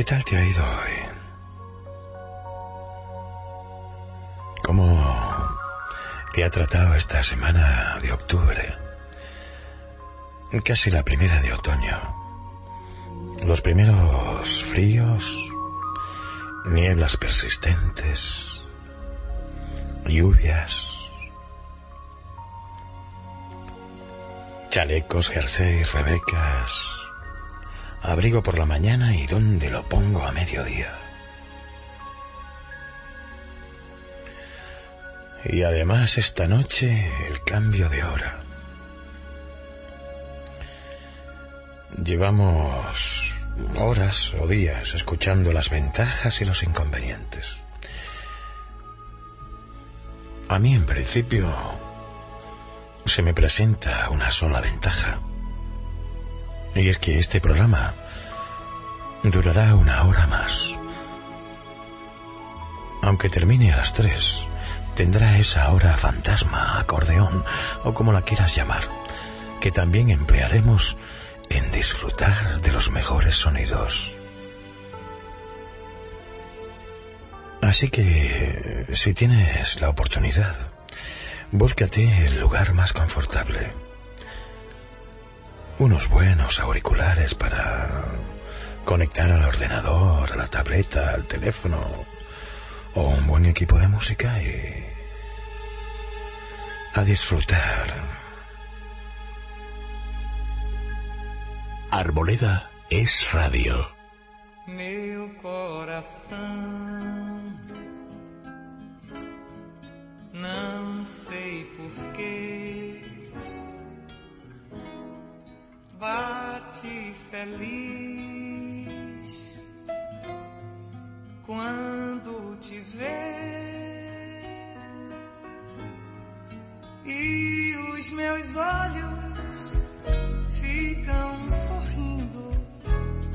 ¿Qué tal te ha ido hoy? ¿Cómo te ha tratado esta semana de octubre? Casi la primera de otoño. Los primeros fríos, nieblas persistentes, lluvias, chalecos, jerseys, rebecas, abrigo por la mañana y dónde lo pongo a mediodía. Y además esta noche el cambio de hora. Llevamos horas o días escuchando las ventajas y los inconvenientes. A mí en principio se me presenta una sola ventaja. Y es que este programa durará una hora más. Aunque termine a las tres, tendrá esa hora fantasma, acordeón o como la quieras llamar, que también emplearemos en disfrutar de los mejores sonidos. Así que, si tienes la oportunidad, búscate el lugar más confortable unos buenos auriculares para conectar al ordenador, a la tableta, al teléfono o un buen equipo de música y a disfrutar. Arboleda es radio. Meu coração, não sei porquê. Bate feliz quando te vê. E os meus olhos ficam sorrindo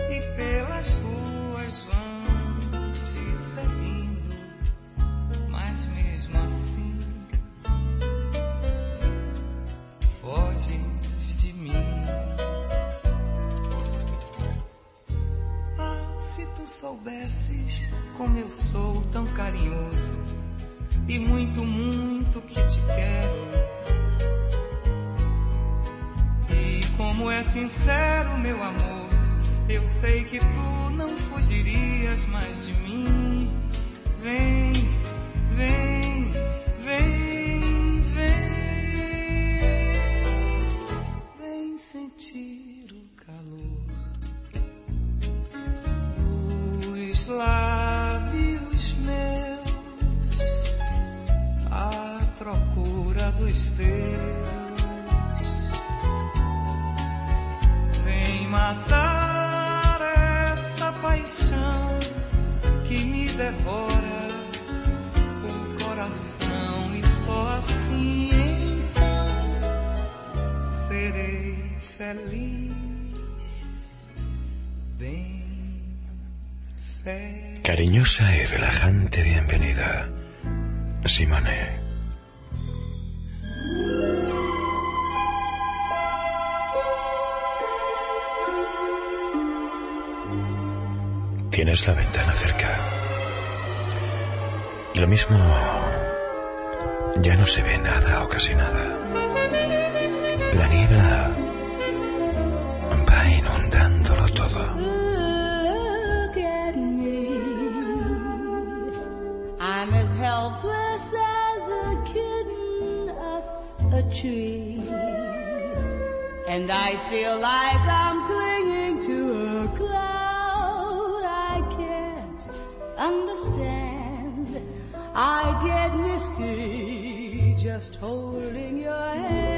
e pelas ruas vão te seguindo, mas mesmo assim foges Se tu soubesses como eu sou tão carinhoso e muito, muito que te quero. E como é sincero meu amor, eu sei que tu não fugirias mais de mim. Vem, vem, vem, vem, vem sentir dos lábios meus à procura dos teus. Vem matar essa paixão que me devora o coração e só assim então serei feliz. Bem. Cariñosa y relajante bienvenida, Simone. Tienes la ventana cerca. Lo mismo, ya no se ve nada o casi nada. La niebla va inundándolo todo. I'm as helpless as a kitten up a tree. And I feel like I'm clinging to a cloud I can't understand. I get misty just holding your hand.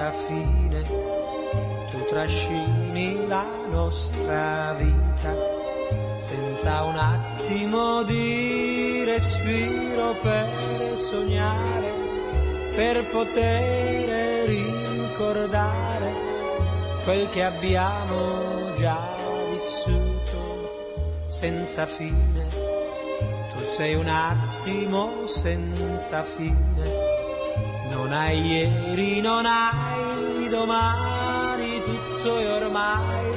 Senza fine, tu trascini la nostra vita, senza un attimo di respiro per sognare, per poter ricordare quel che abbiamo già vissuto senza fine. Tu sei un attimo senza fine non hai ieri, non hai domani, tutto è ormai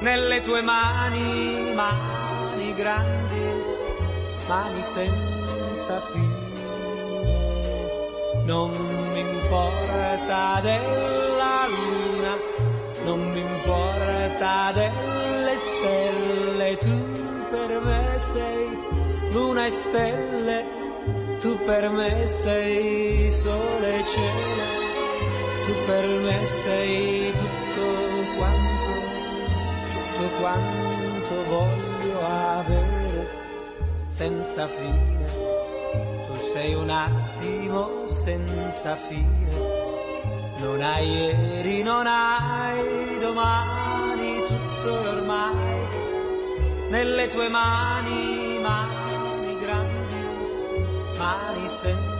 nelle tue mani, mani grandi, mani senza fine. Non mi importa della luna, non mi importa delle stelle, tu per me sei luna e stelle tu per me sei sole e cielo, per me sei tutto quanto, tutto quanto voglio avere senza fine. Tu sei un attimo senza fine, non hai ieri, non hai domani, tutto ormai nelle tue mani, mani mani senza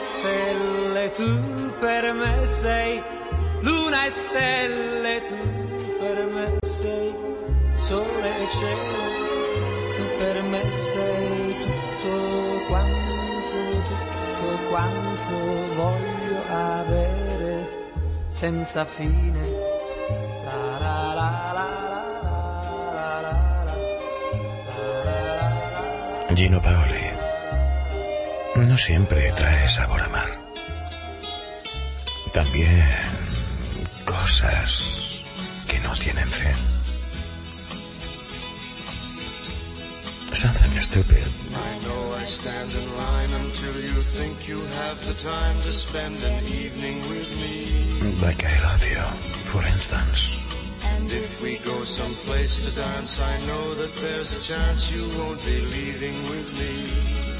stelle, tu per me sei luna e stelle, tu per me sei sole e cielo, tu per me sei tutto quanto, tutto quanto voglio avere senza fine. Gino Paoli no siempre trae sabor a mar. También cosas que no tienen fe. Something stupid. I know I stand in line until you think you have the time to spend an evening with me. Like I love you, for instance. And if we go someplace to dance, I know that there's a chance you won't be leaving with me.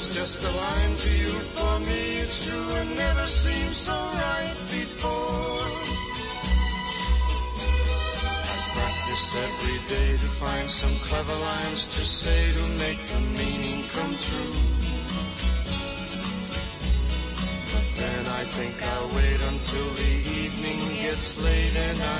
It's just a line to you, for me it's true and never seemed so right before. I practice every day to find some clever lines to say to make the meaning come true. But then I think I'll wait until the evening gets late and I'm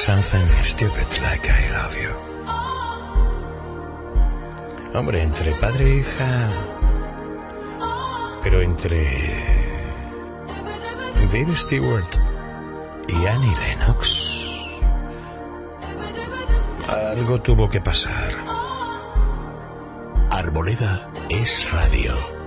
Something stupid like I love you. Hombre, entre padre e hija. Pero entre. Dave Stewart y Annie Lennox. Algo tuvo que pasar. Arboleda es radio.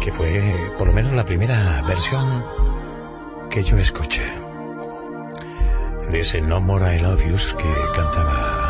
Que fue por lo menos la primera versión que yo escuché. De ese No More I Love Yous que cantaba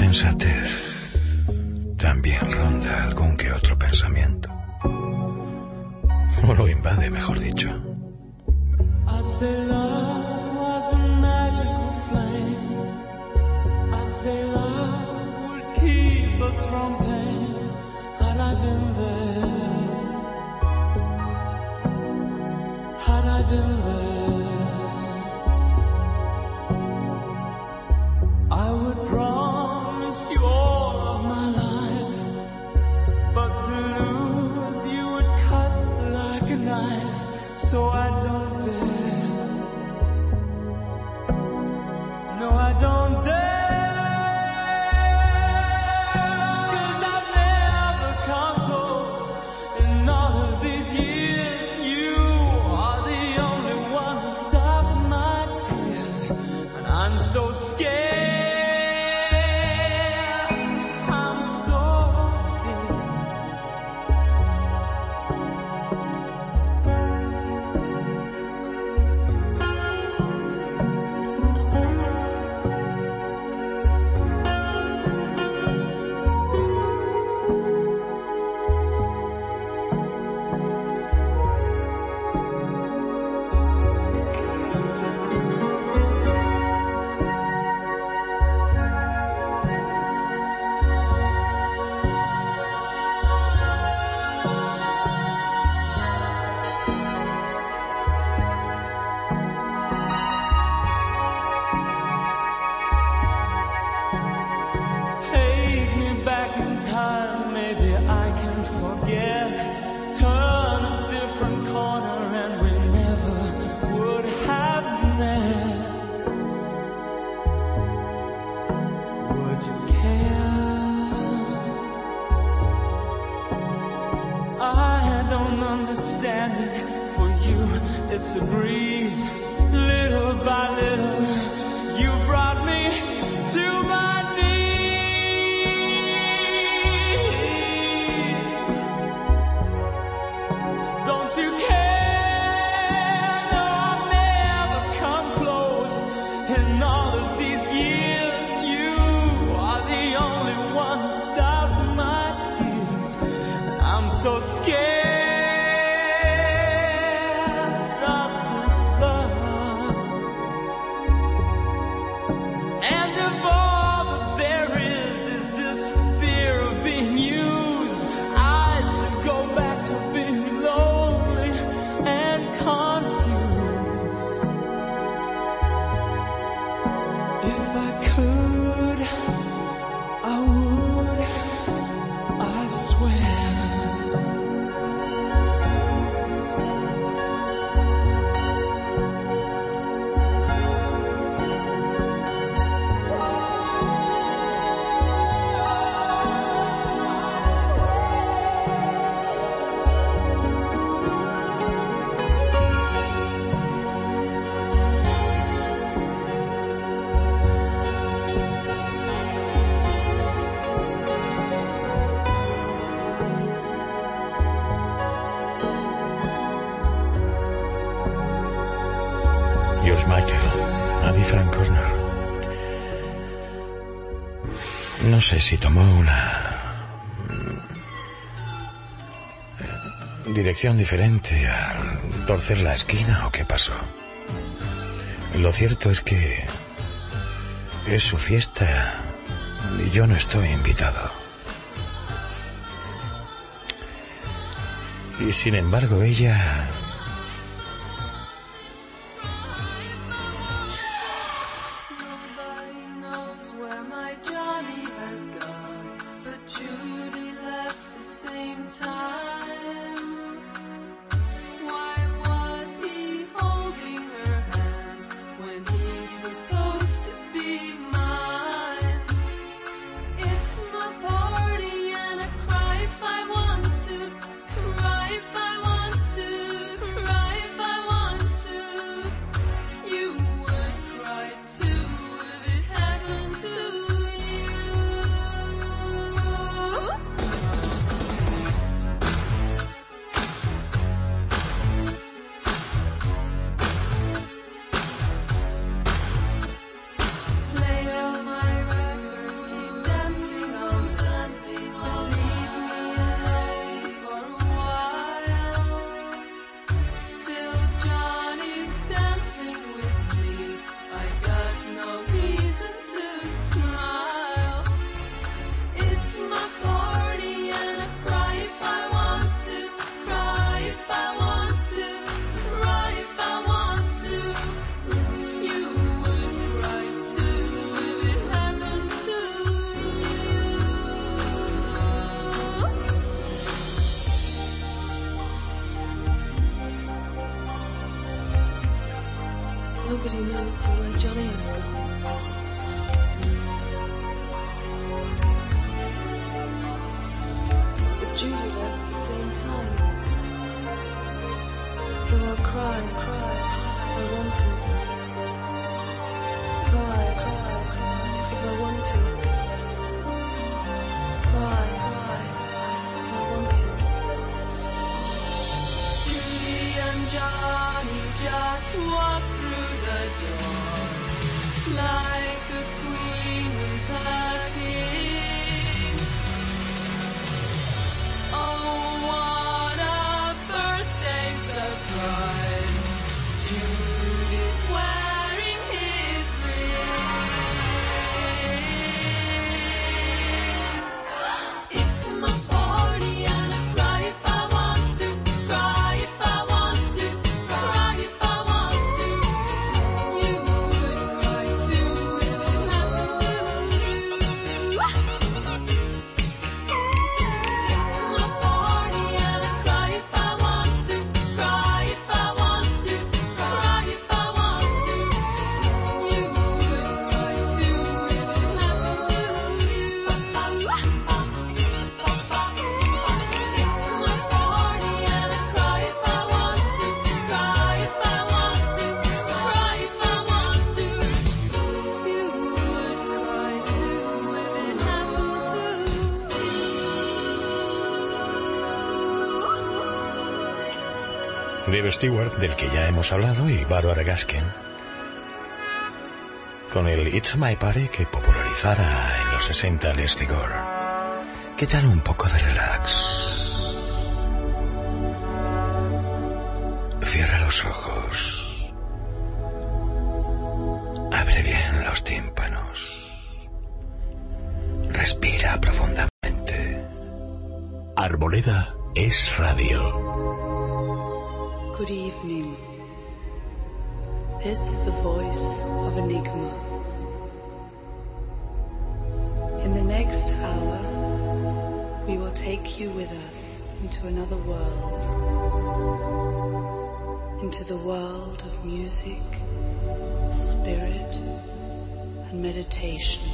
insensatez. si tomó una mm, dirección diferente al torcer la esquina o qué pasó. Lo cierto es que es su fiesta y yo no estoy invitado. Y sin embargo ella Dave Stewart, del que ya hemos hablado, y Barbara Gaskin, con el It's My Party que popularizara en los 60 Leslie Gore. ¿Qué tal un poco de relax? Cierra los ojos. Abre bien los tímpanos. Respira profundamente. Arboleda es radio. Good evening. This is the voice of Enigma. In the next hour, we will take you with us into another world. Into the world of music, spirit, and meditation.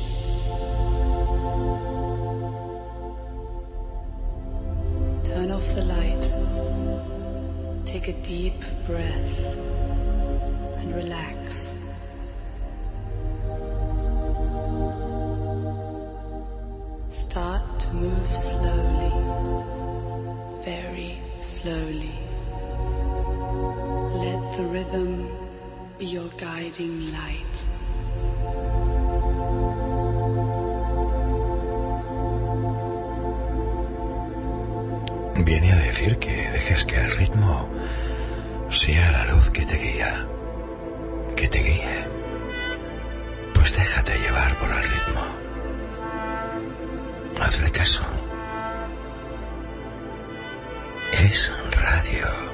Turn off the light. Take a deep breath and relax. Start to move slowly, very slowly. Let the rhythm be your guiding light. Viene a decir que dejes que el ritmo sea la luz que te guía, que te guíe. Pues déjate llevar por el ritmo. Hazle caso. Es radio.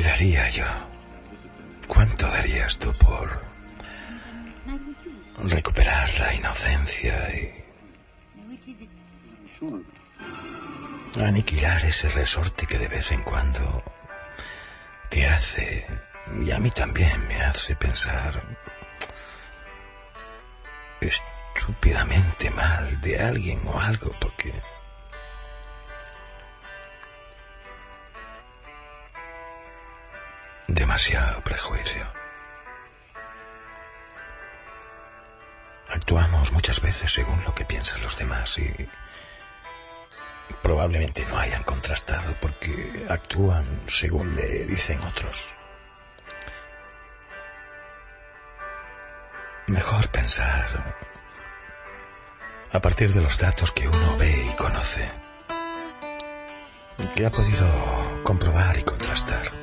¿Qué daría yo? ¿Cuánto darías tú por recuperar la inocencia y aniquilar ese resorte que de vez en cuando te hace, y a mí también me hace pensar estúpidamente mal de alguien o algo, porque prejuicio. Actuamos muchas veces según lo que piensan los demás y probablemente no hayan contrastado porque actúan según le dicen otros. Mejor pensar a partir de los datos que uno ve y conoce, que ha podido comprobar y contrastar.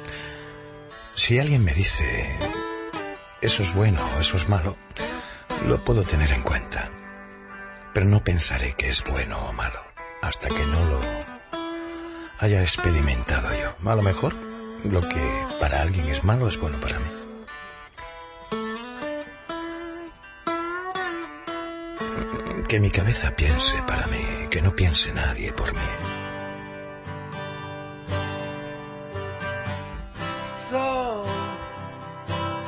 Si alguien me dice eso es bueno o eso es malo, lo puedo tener en cuenta, pero no pensaré que es bueno o malo hasta que no lo haya experimentado yo. A lo mejor lo que para alguien es malo es bueno para mí. Que mi cabeza piense para mí, que no piense nadie por mí. So,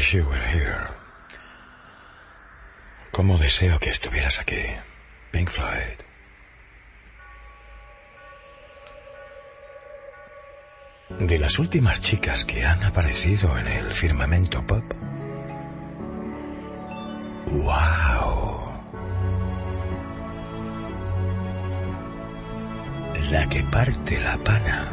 Wish deseo que estuvieras aquí. Pink Floyd. De las últimas chicas que han aparecido en el firmamento pop. ¡Wow! La que parte la pana.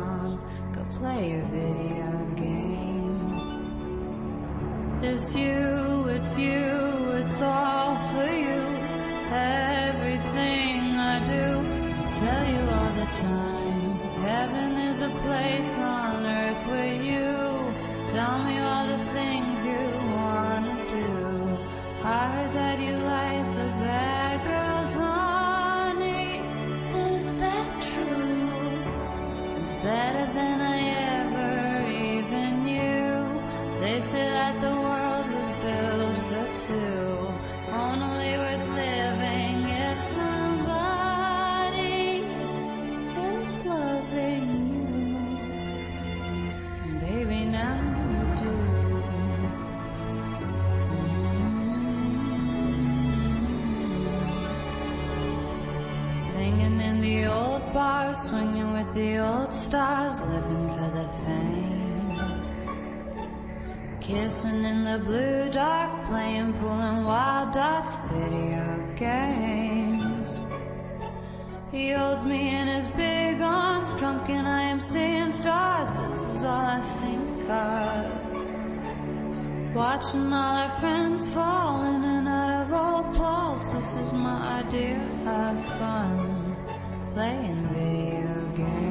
play a video game. It's you, it's you, it's all for you. Everything I do, tell you all the time. Heaven is a place on earth with you. Tell me all the things you wanna do. I heard that you like the bad girls, honey. Is that true? It's better than Say that the world was built for two, only worth living if somebody is loving you. Baby, now you do. Singing in the old bars, swinging with the old stars, living Kissing in the blue dark, playing and wild dogs, video games. He holds me in his big arms, drunk and I am seeing stars. This is all I think of. Watching all our friends fall in and out of old clothes. This is my idea of fun. Playing video games.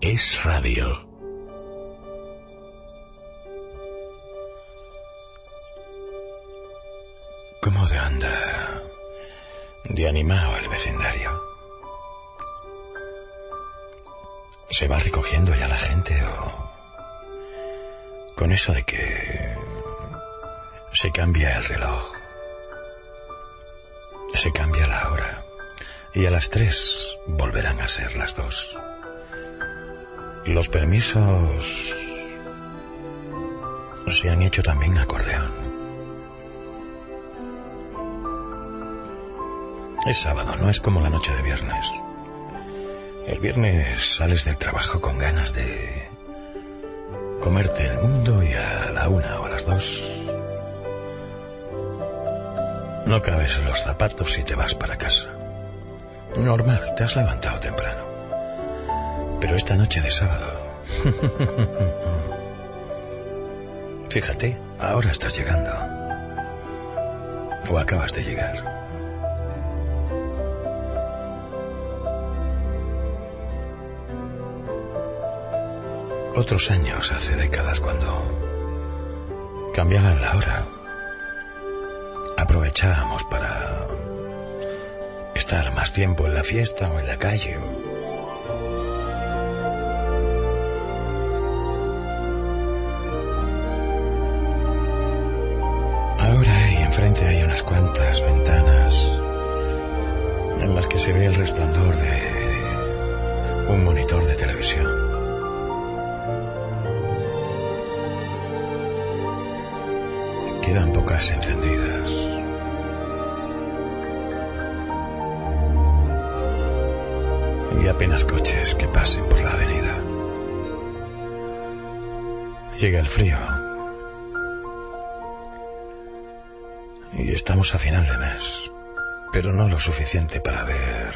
Es radio. ¿Cómo de anda? De animado el vecindario. ¿Se va recogiendo ya la gente o con eso de que se cambia el reloj, se cambia la hora y a las tres volverán a ser las dos. Los permisos se han hecho también acordeón. Es sábado, no es como la noche de viernes. El viernes sales del trabajo con ganas de comerte el mundo y a la una o a las dos no cabes en los zapatos y te vas para casa. Normal, te has levantado temprano. Pero esta noche de sábado... Fíjate, ahora estás llegando. O acabas de llegar. Otros años, hace décadas, cuando cambiaban la hora, aprovechábamos para estar más tiempo en la fiesta o en la calle. Enfrente hay unas cuantas ventanas en las que se ve el resplandor de un monitor de televisión. Quedan pocas encendidas. Y apenas coches que pasen por la avenida. Llega el frío. Estamos a final de mes. Pero no lo suficiente para ver...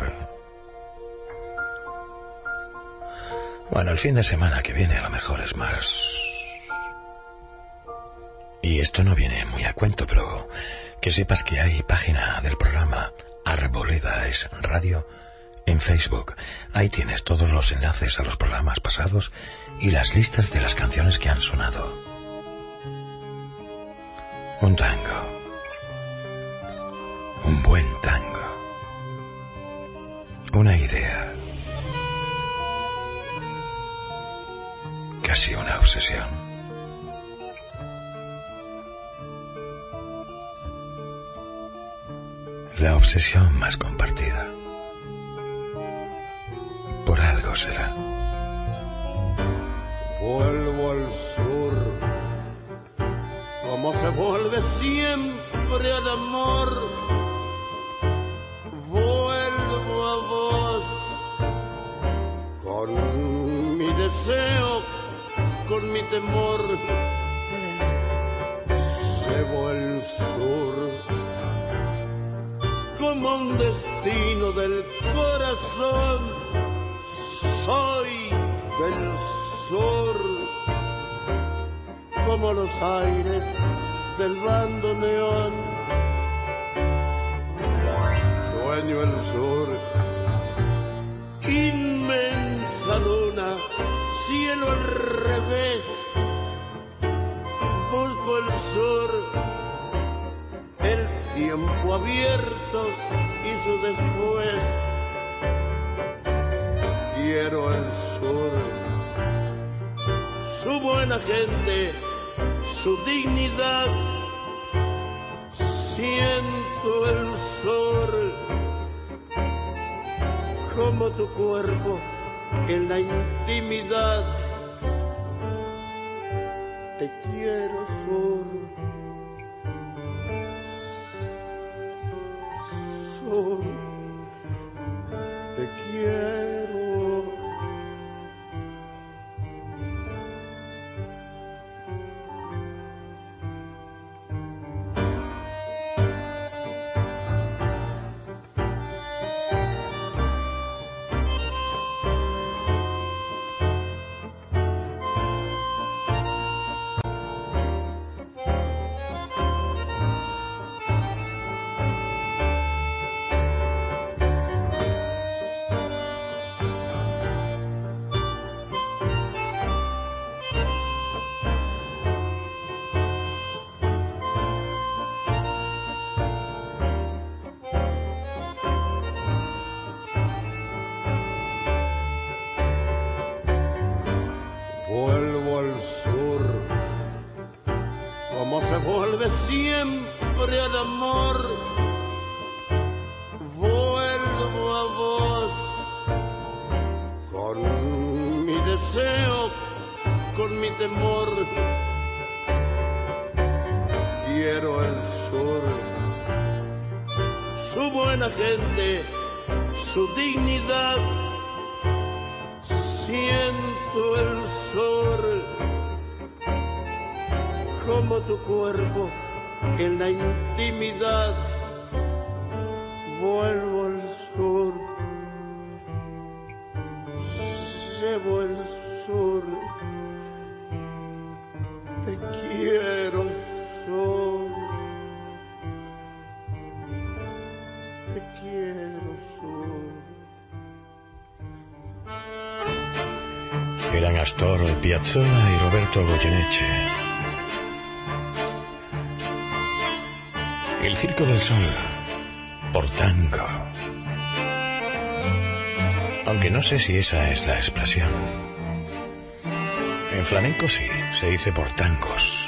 Bueno, el fin de semana que viene a lo mejor es más... Y esto no viene muy a cuento, pero que sepas que hay página del programa Arboleda es Radio en Facebook. Ahí tienes todos los enlaces a los programas pasados y las listas de las canciones que han sonado. Un tango. Un buen tango. Una idea. Casi una obsesión. La obsesión más compartida. Por algo será. Vuelvo al sur, como se vuelve siempre al amor. Con mi deseo, con mi temor. Llevo el sur, como un destino del corazón. Soy del sur, como los aires del bando neón. Sueño el sur, inmensa luna, cielo al revés. Busco el sur, el tiempo abierto y su después. Quiero el sur, su buena gente, su dignidad. Siento el sur como tu cuerpo en la intimidad. Te quiero sur. Sur. En la intimidad. Vuelvo al sur, llevo el sur. Te quiero, sur. Te quiero, sur. Eran Astor Piazzolla y Roberto Goyeneche. Circo del Sol, por tango. Aunque no sé si esa es la expresión. En flamenco sí, se dice por tangos.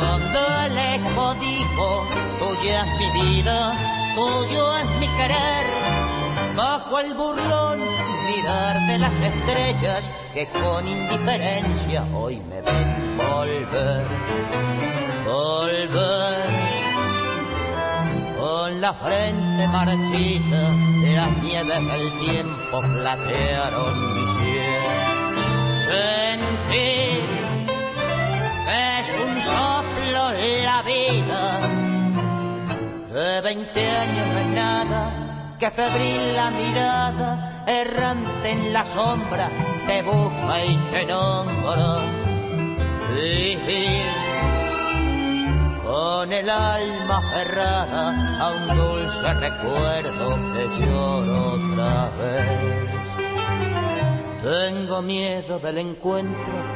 donde el eco dijo, tuya es mi vida, tuyo es mi querer. Bajo el burlón mirar de las estrellas que con indiferencia hoy me ven volver, volver. Con la frente marchita, las nieves del tiempo platearon mi cielo. Sentir soplo la vida, de veinte años no es nada, que febril la mirada, errante en la sombra, te busca y te nombra. Vivir con el alma aferrada a un dulce recuerdo que lloro otra vez. Tengo miedo del encuentro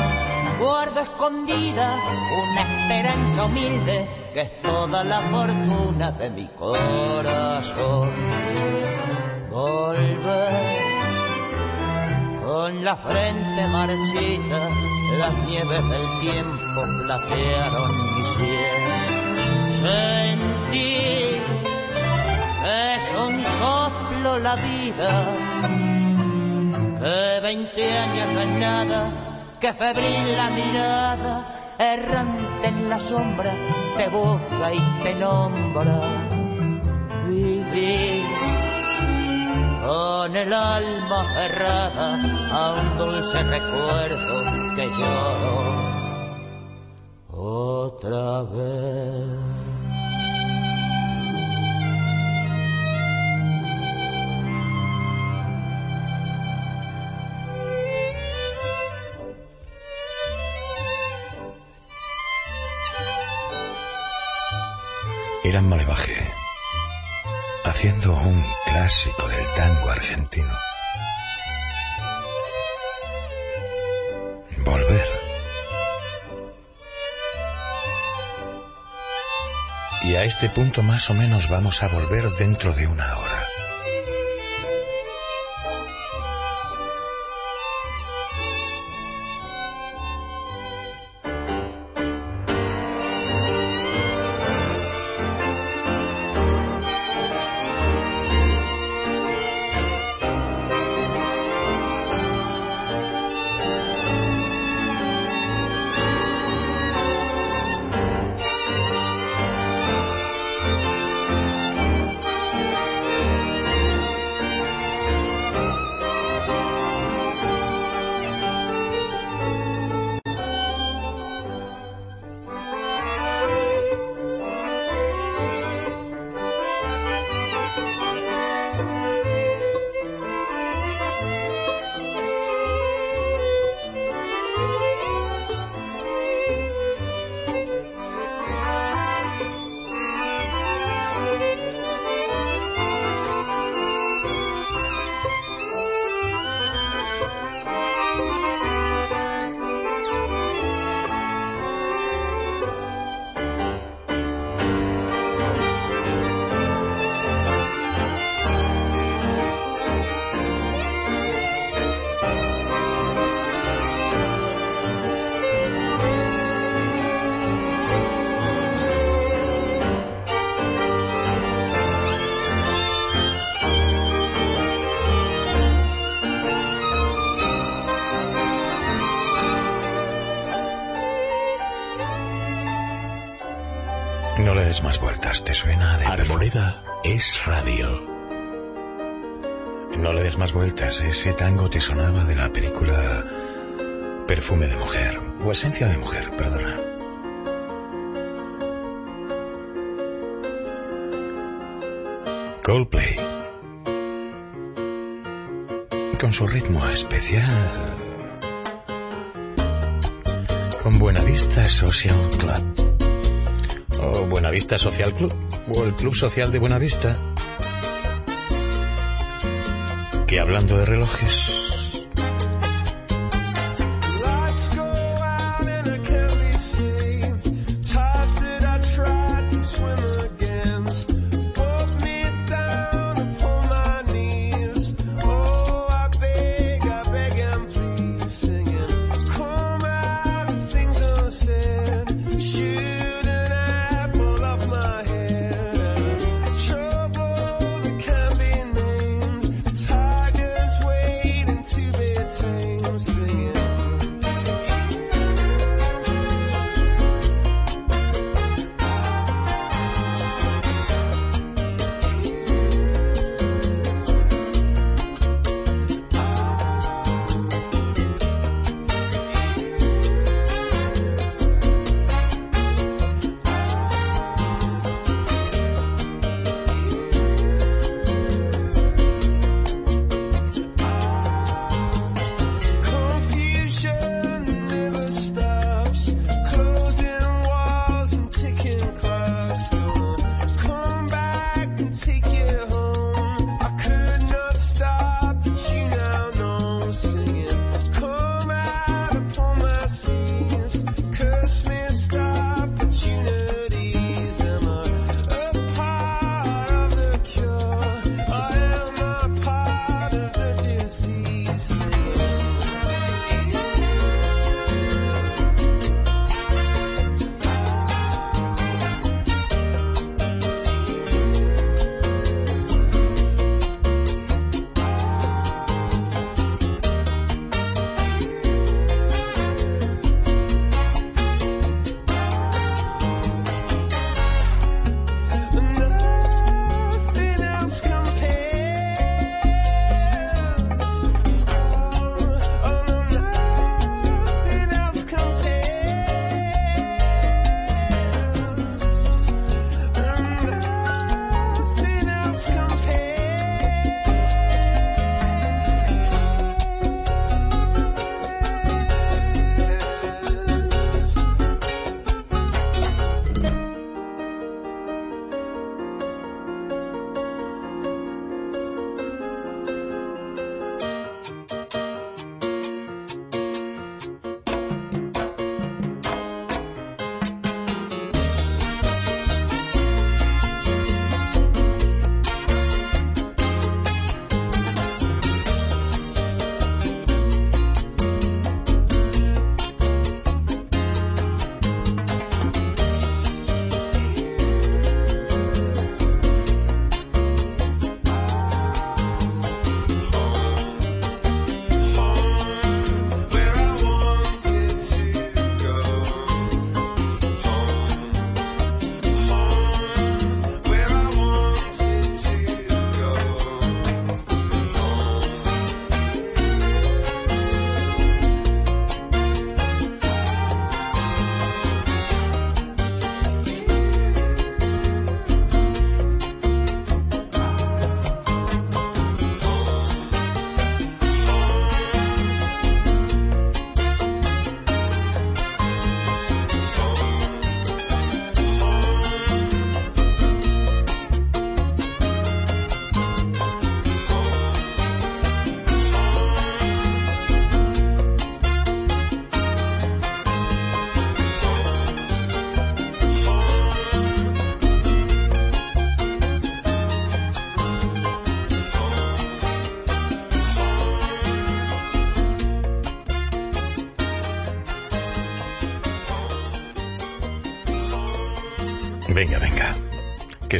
guardo escondida una esperanza humilde que es toda la fortuna de mi corazón. Volver con la frente marchita, las nieves del tiempo platearon mi cielo. Sentir es un soplo la vida, que veinte años no es nada, que febril la mirada, errante en la sombra, te busca y te nombra. Vivir con el alma aferrada a un dulce recuerdo que lloro otra vez. Irán Malevaje, haciendo un clásico del tango argentino. Volver. Y a este punto más o menos vamos a volver dentro de una hora. perfume de mujer, o esencia de mujer, perdona. Coldplay. Con su ritmo especial. Con Buenavista Social Club. O Buenavista Social Club. O el Club Social de Buenavista. Que hablando de relojes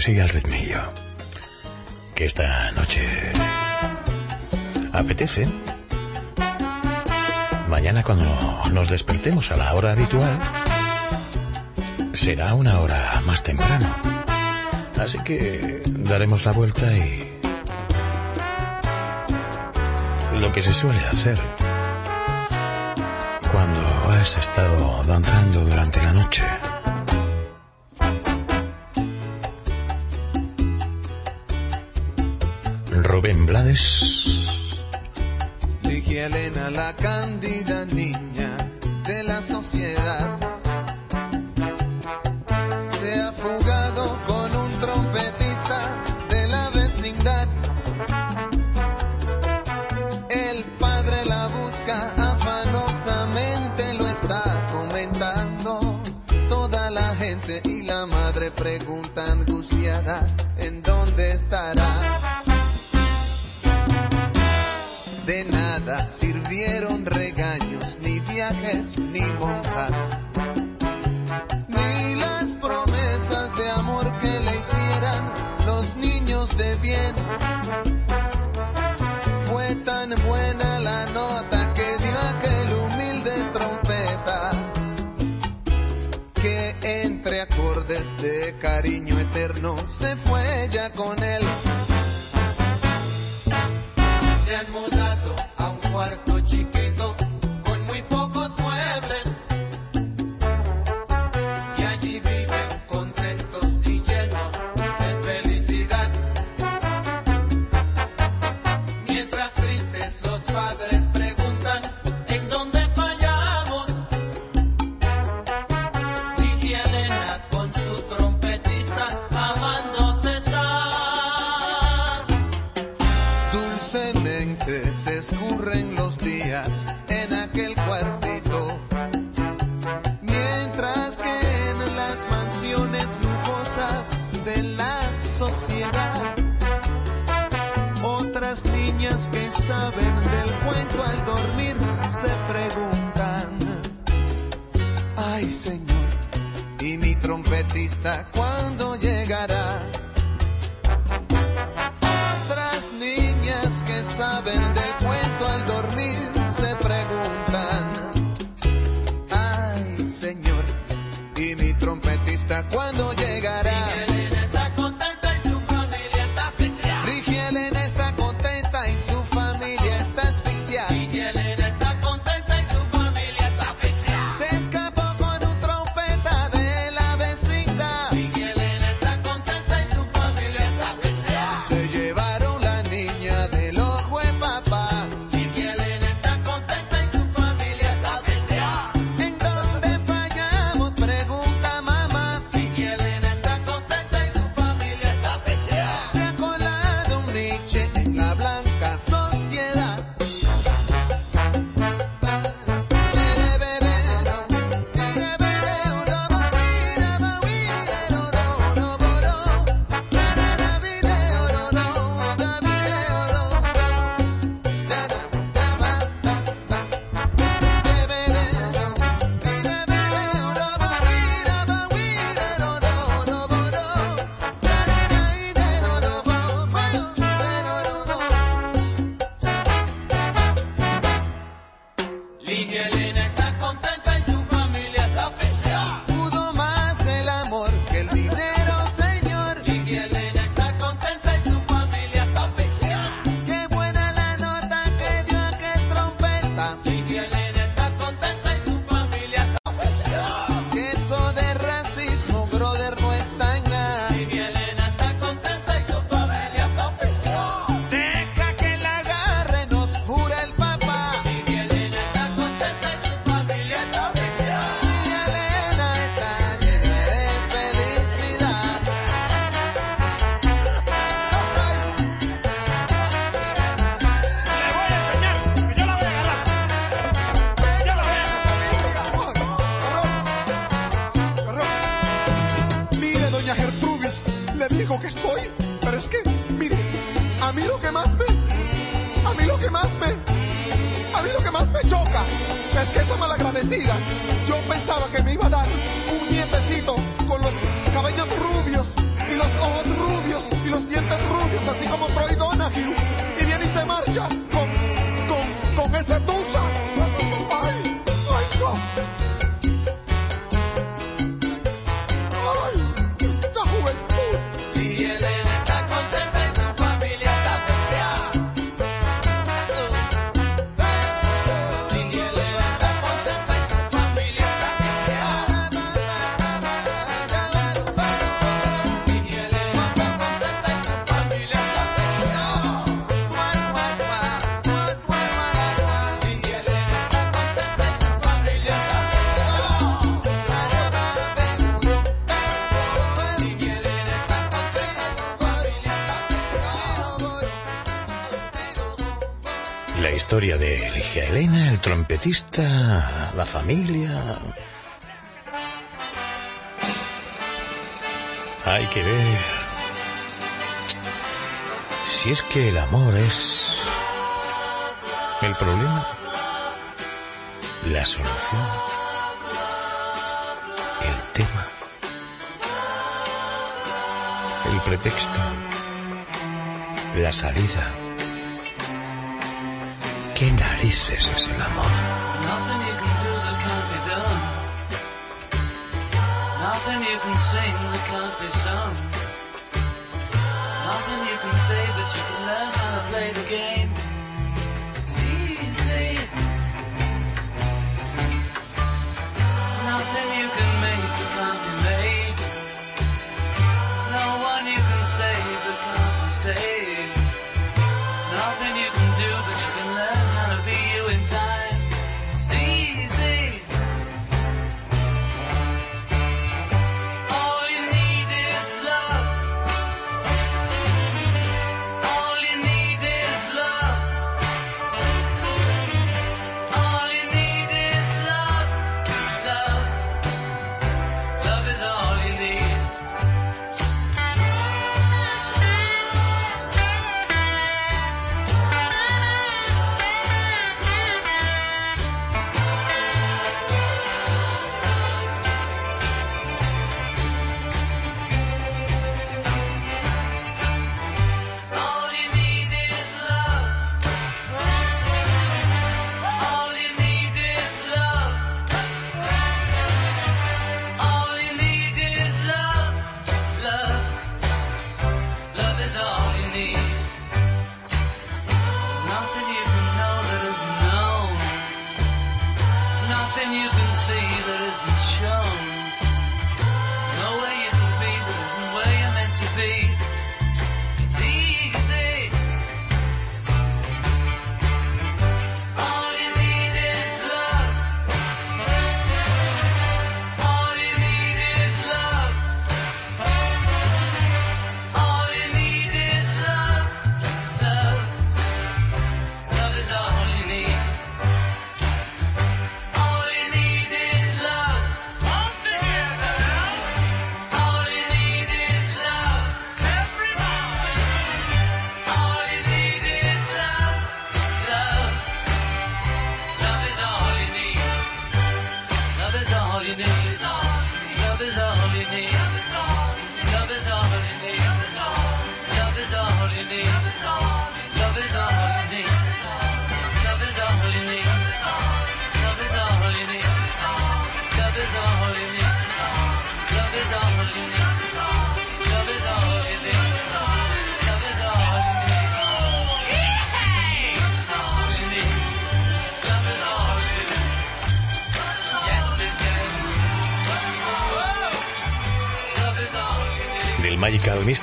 sigue el ritmillo. Que esta noche apetece. Mañana cuando nos despertemos a la hora habitual, será una hora más temprano. Así que daremos la vuelta y... Lo que se suele hacer cuando has estado danzando durante la noche. Peace. trompetista, la familia. Hay que ver si es que el amor es el problema, la solución, el tema, el pretexto, la salida. ¿Qué narices es el amor? Nothing you can sing that can't be sung. Nothing you can say, but you can learn how to play the game.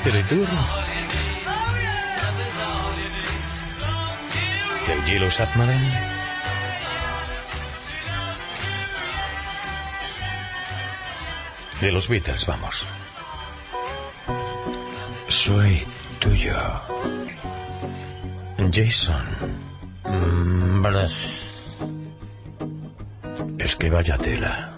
Teletour del Gilo Satmaran. De los Beatles, vamos. Soy tuyo. Jason. Mm, es que vaya tela.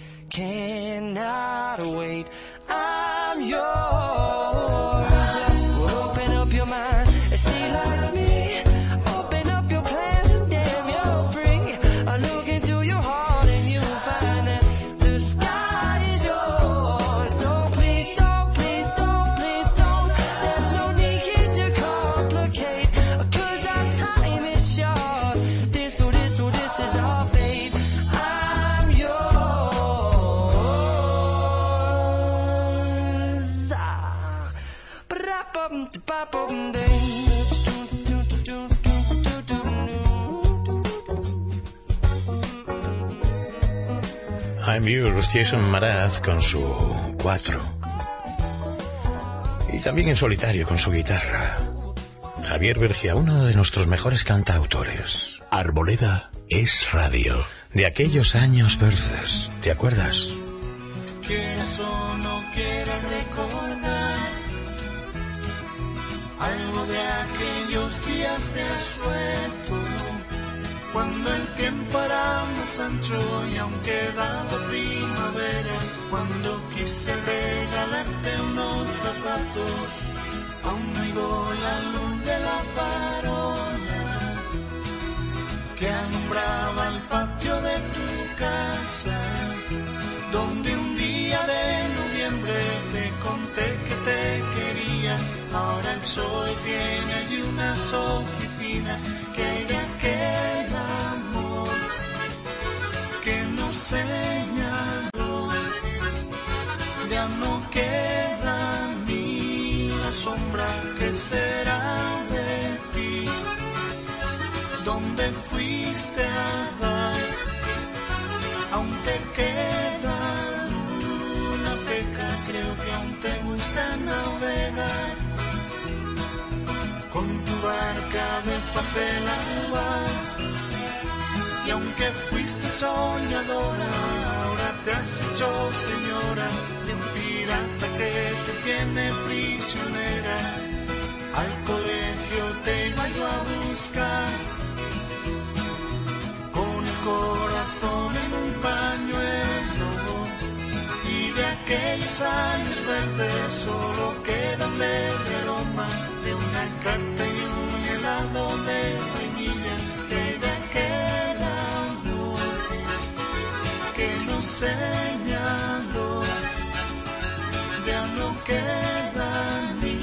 cannot wait. I'm yours. Open up your mind and see like Yours, Jason Maraz con su 4. Y también en solitario con su guitarra. Javier Bergia, uno de nuestros mejores cantautores. Arboleda es radio. De aquellos años verdes, ¿te acuerdas? Quieras o no quieras recordar algo de aquellos días de asueto, cuando el tiempo era más ancho y aún quedaba primavera, cuando quise regalarte unos zapatos, aún llegó la luz de la farola que alumbraba el patio de tu casa, donde un día de noviembre Ahora el sol tiene allí unas oficinas que hay de aquel amor que nos señaló. Ya no queda ni la sombra que será de ti donde fuiste a dar. Aún te queda de papel alba. Y aunque fuiste soñadora, ahora te has hecho señora de un pirata que te tiene prisionera. Al colegio te iba yo a buscar con el corazón en un pañuelo y de aquellos años verdes solo queda leve aroma de una carta helado de vainilla que de aquel amor que nos señaló ya no queda ni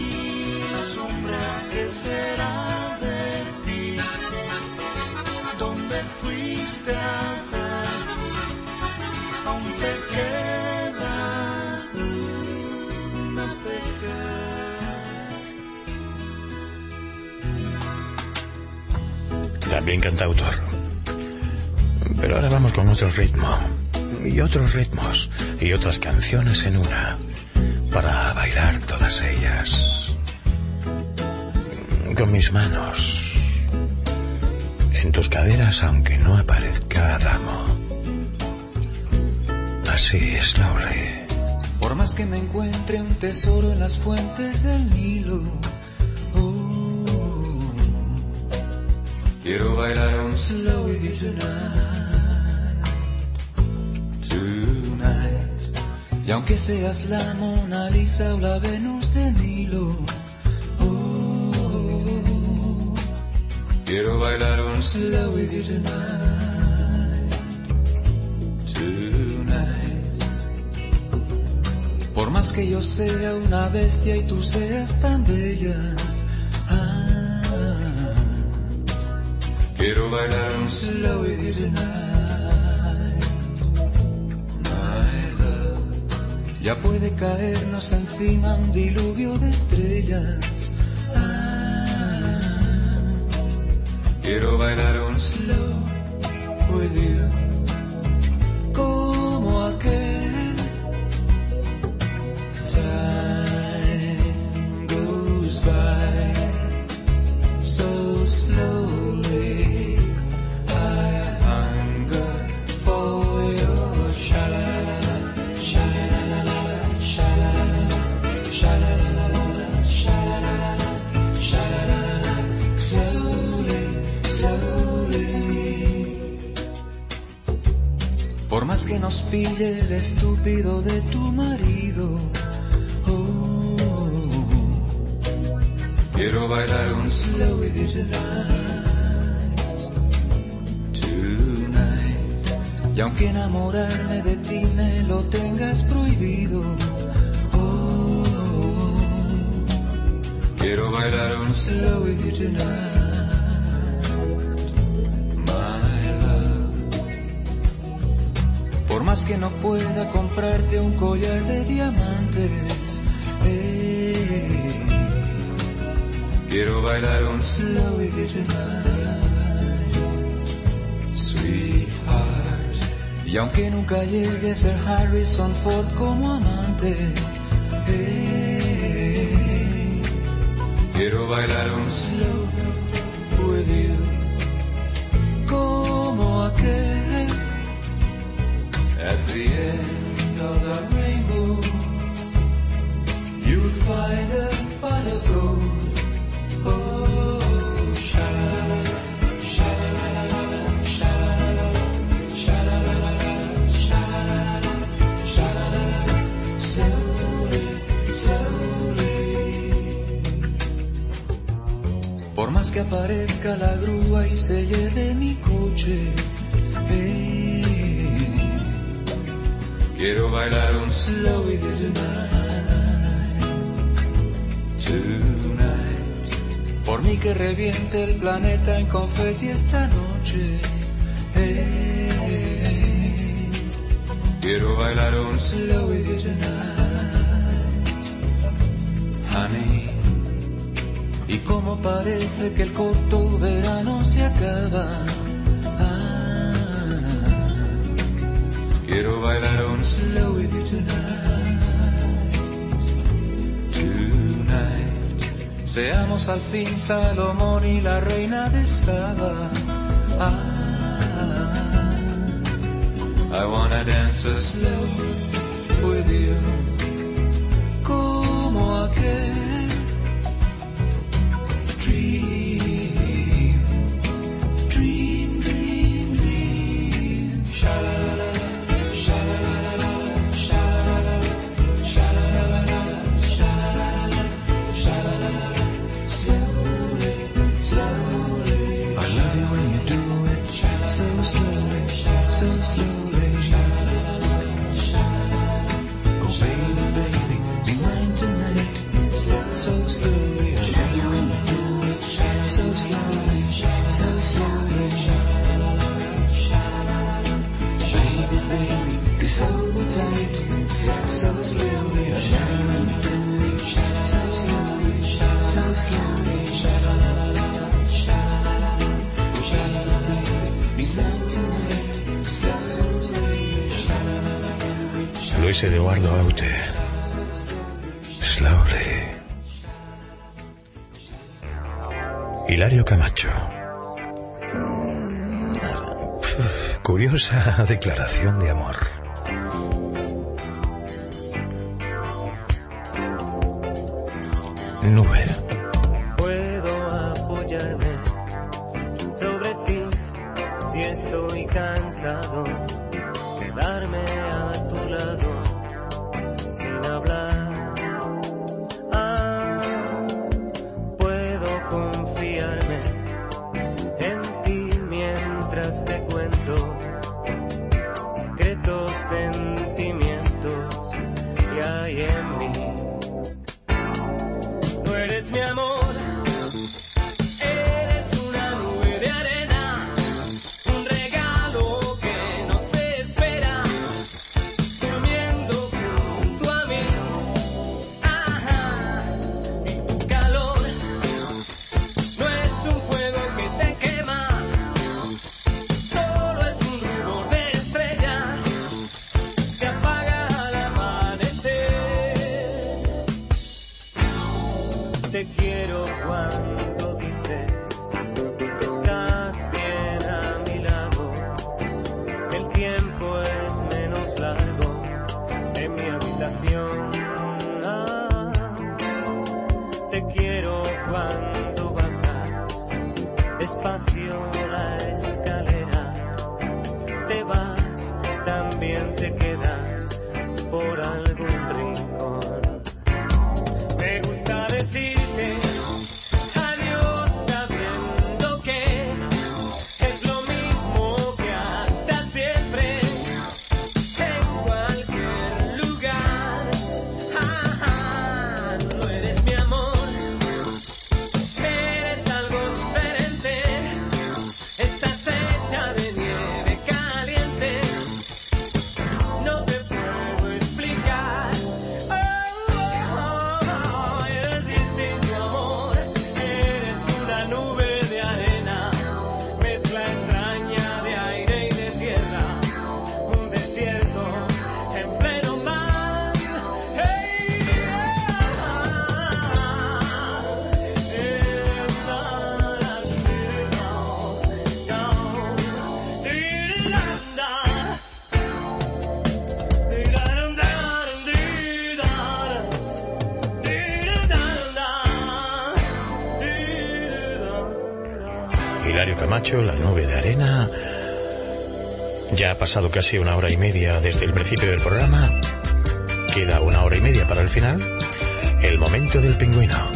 la sombra que será de ti. Donde fuiste a dar También cantautor. Pero ahora vamos con otro ritmo. Y otros ritmos. Y otras canciones en una. Para bailar todas ellas. Con mis manos. En tus caderas aunque no aparezca Adamo. Así, slowly. Por más que me encuentre un tesoro en las fuentes del Nilo. Quiero bailar un slow with you tonight. Tonight. Y aunque seas la Mona Lisa o la Venus de Milo. oh, quiero bailar un slow with you tonight. Tonight. Por más que yo sea una bestia y tú seas tan bella. Quiero bailar un slow with you tonight. My love. Ya puede caernos encima un diluvio de estrellas. Ah, quiero bailar un slow with you. Que nos pille el estúpido de tu marido, oh, quiero bailar un slow with you tonight, tonight. Y aunque enamorarme de ti me lo tengas prohibido, oh, quiero bailar un slow with you tonight, más que no pueda comprarte un collar de diamantes, eh, quiero bailar un slow with you sweetheart. Y aunque nunca llegue a ser Harrison Ford como amante, eh, quiero bailar un slow Por más que aparezca la grúa y se lleve mi coche, quiero bailar un slow with you tonight, Por mí que reviente el planeta en confeti esta noche, quiero bailar un slow tonight, honey. Y como parece que el corto verano se acaba. ah, quiero bailar un slow with you tonight. Seamos al fin Salomón y la reina de Saba. Ah, I wanna dance slow with you. declaración de amor. pasado casi una hora y media desde el principio del programa. Queda una hora y media para el final. El momento del pingüino.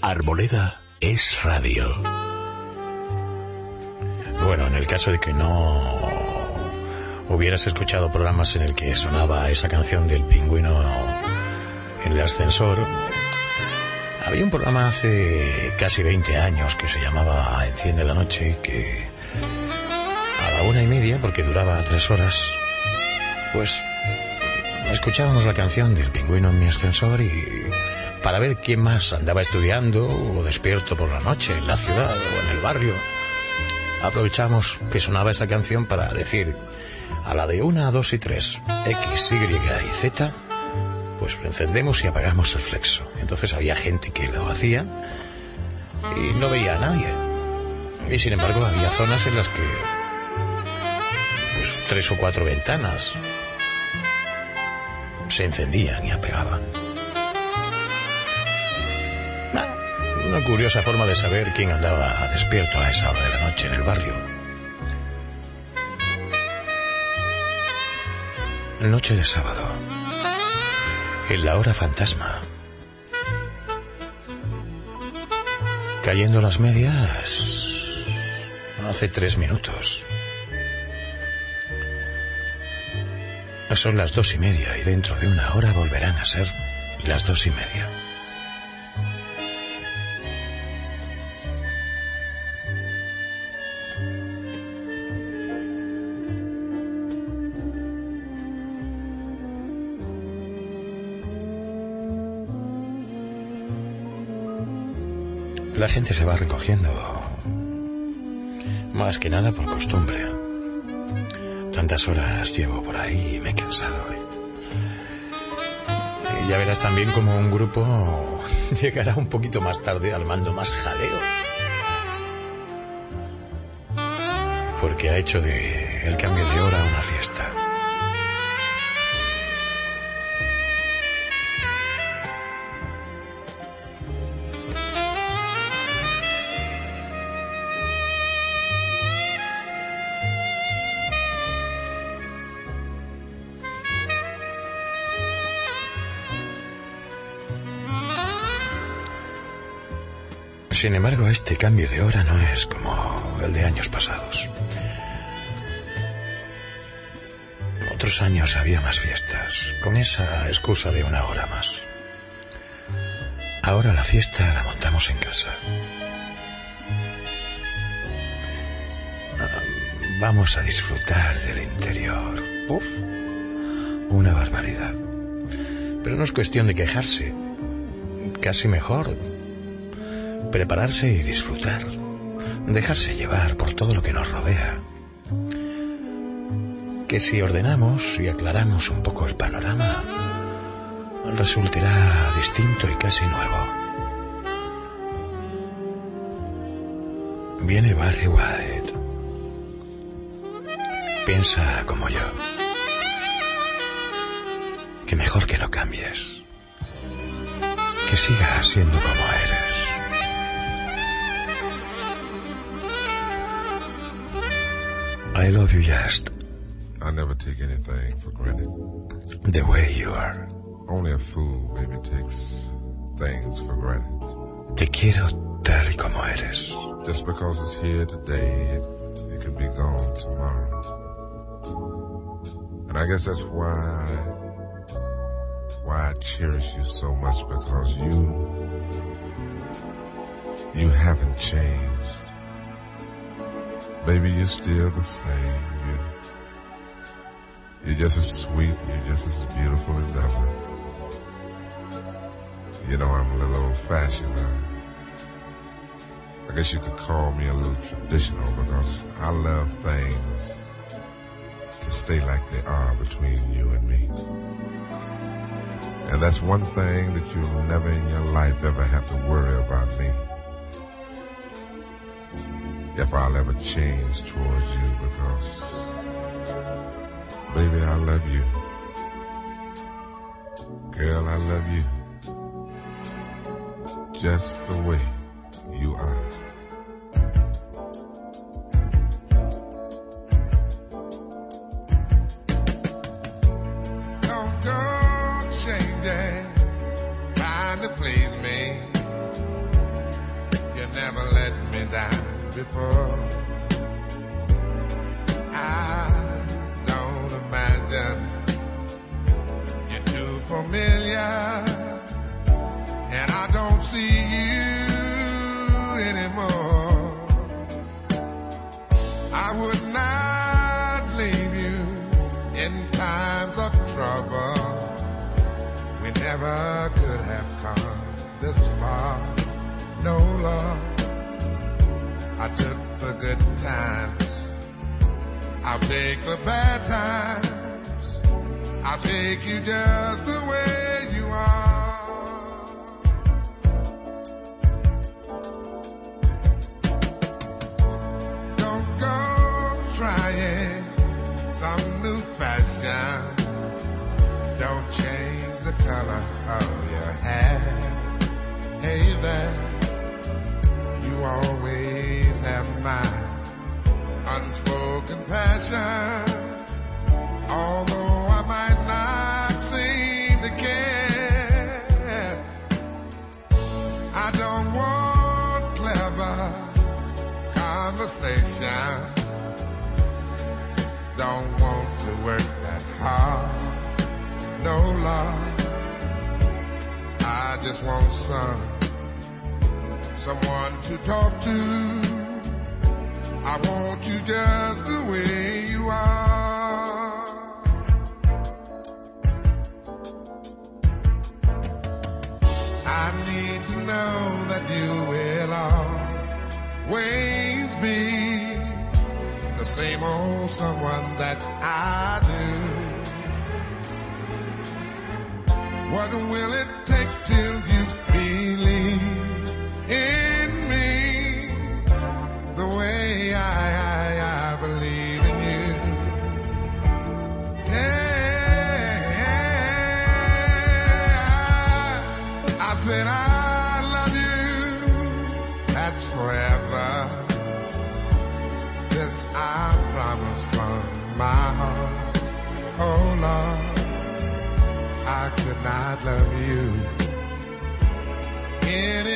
Arboleda es radio. Bueno, en el caso de que no hubieras escuchado programas en el que sonaba esa canción del pingüino en el ascensor, había un programa hace casi 20 años que se llamaba Enciende la Noche, que a la una y media, porque duraba tres horas, pues escuchábamos la canción del pingüino en mi ascensor y para ver quién más andaba estudiando o despierto por la noche en la ciudad o en el barrio aprovechamos que sonaba esa canción para decir a la de una, dos y tres, X, Y y Z, pues encendemos y apagamos el flexo. Entonces había gente que lo hacía y no veía a nadie. Y sin embargo había zonas en las que pues tres o cuatro ventanas se encendían y apagaban. Una curiosa forma de saber quién andaba despierto a esa hora de la noche en el barrio. Noche de sábado. En la hora fantasma. Cayendo las medias. Hace tres minutos. Son las dos y media y dentro de una hora volverán a ser las dos y media. La gente se va recogiendo. Más que nada por costumbre. Tantas horas llevo por ahí y me he cansado. ¿eh? Ya verás también como un grupo llegará un poquito más tarde al mando más jaleo. Porque ha hecho de el cambio de hora una fiesta. Sin embargo, este cambio de hora no es como el de años pasados. Otros años había más fiestas, con esa excusa de una hora más. Ahora la fiesta la montamos en casa. Vamos a disfrutar del interior. Uf, una barbaridad. Pero no es cuestión de quejarse. Casi mejor prepararse y disfrutar, dejarse llevar por todo lo que nos rodea. Que si ordenamos y aclaramos un poco el panorama, resultará distinto y casi nuevo. Viene Barry White. Piensa como yo. Que mejor que no cambies. Que sigas siendo como I love you just I never take anything for granted. the way you are. Only a fool maybe takes things for granted. Te quiero tal y como eres. Just because it's here today, it, it could be gone tomorrow. And I guess that's why, why I cherish you so much because you, you haven't changed. Baby, you're still the same. You're, you're just as sweet, you're just as beautiful as ever. You know, I'm a little old fashioned. I, uh, I guess you could call me a little traditional because I love things to stay like they are between you and me. And that's one thing that you'll never in your life ever have to worry about me. If I'll ever change towards you because, baby, I love you. Girl, I love you. Just the way before.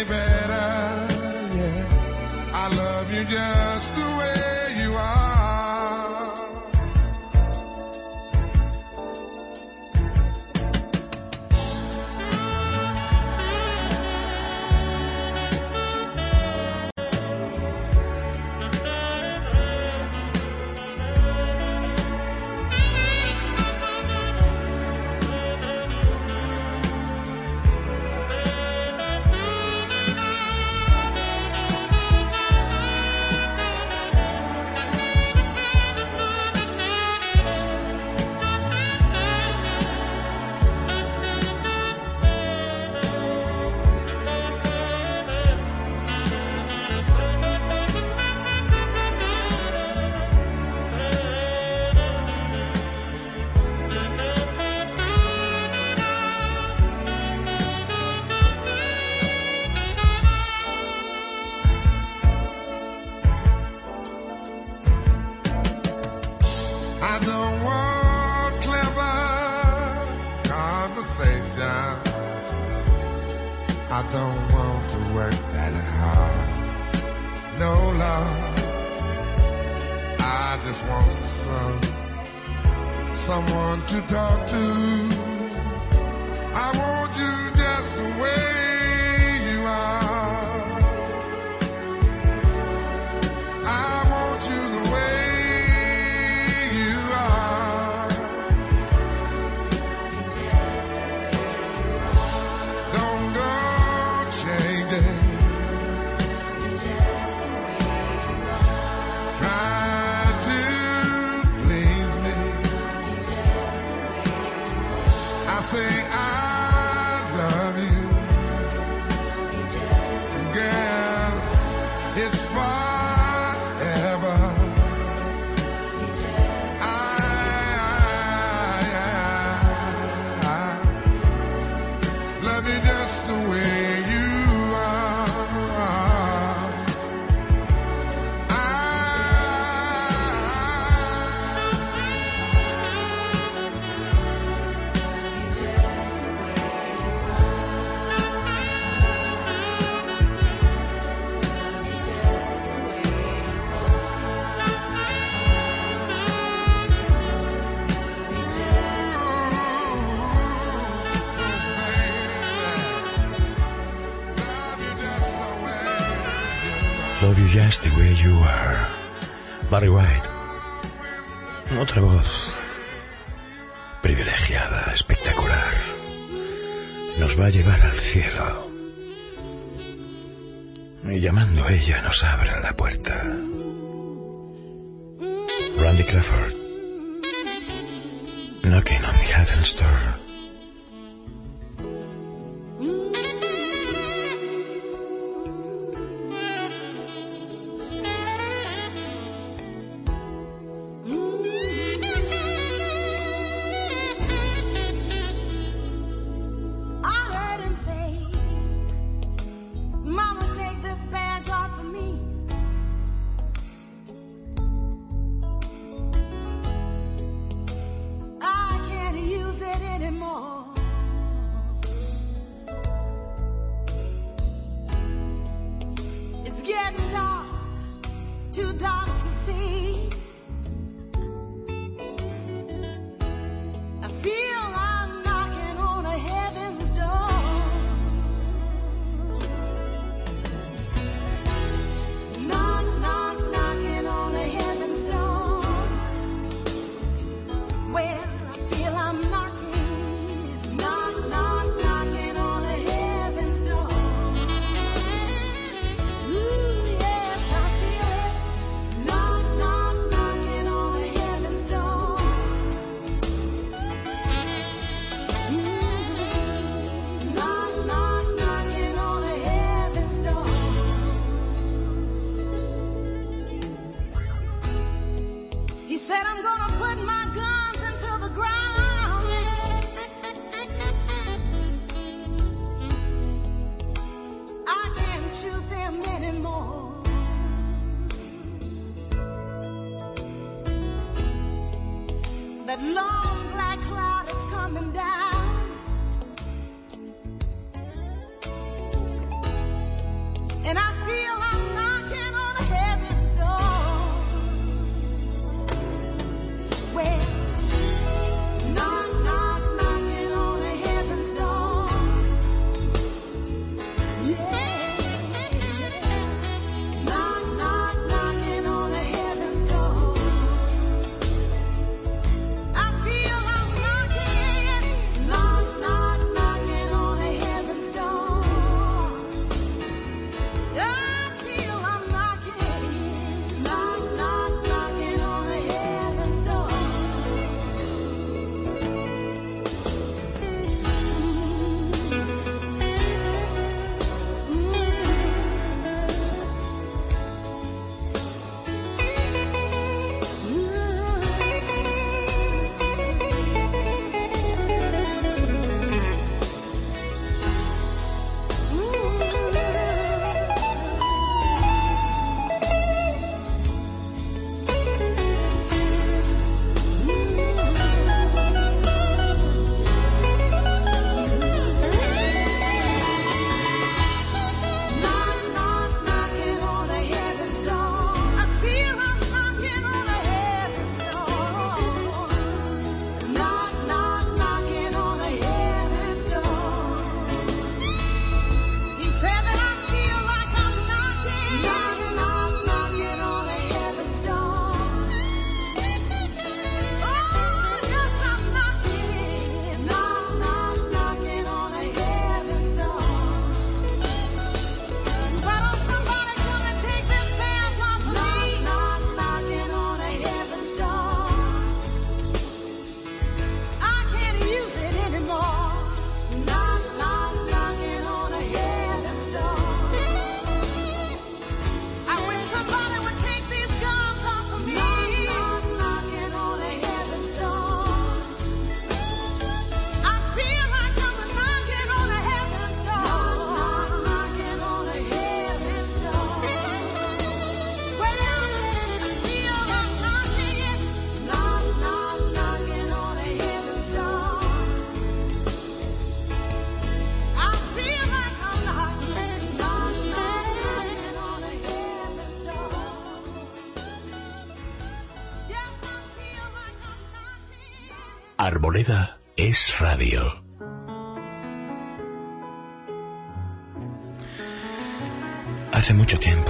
Better. Yeah, I love you just the way Voz, privilegiada, espectacular, nos va a llevar al cielo. Y llamando ella nos abre. Es radio. Hace mucho tiempo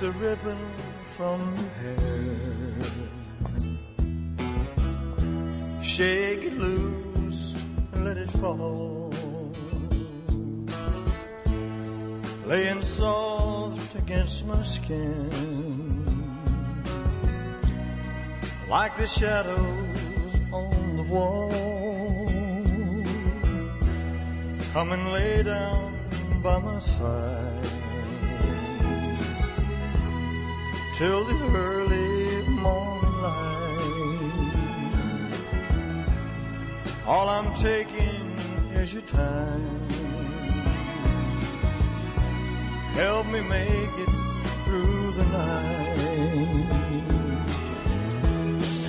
the ribbon from her hair. Shake it loose and let it fall. Laying soft against my skin. Like the shadows on the wall. Come and lay down by my side. till the early morning light. All I'm taking is your time. Help me make it through the night.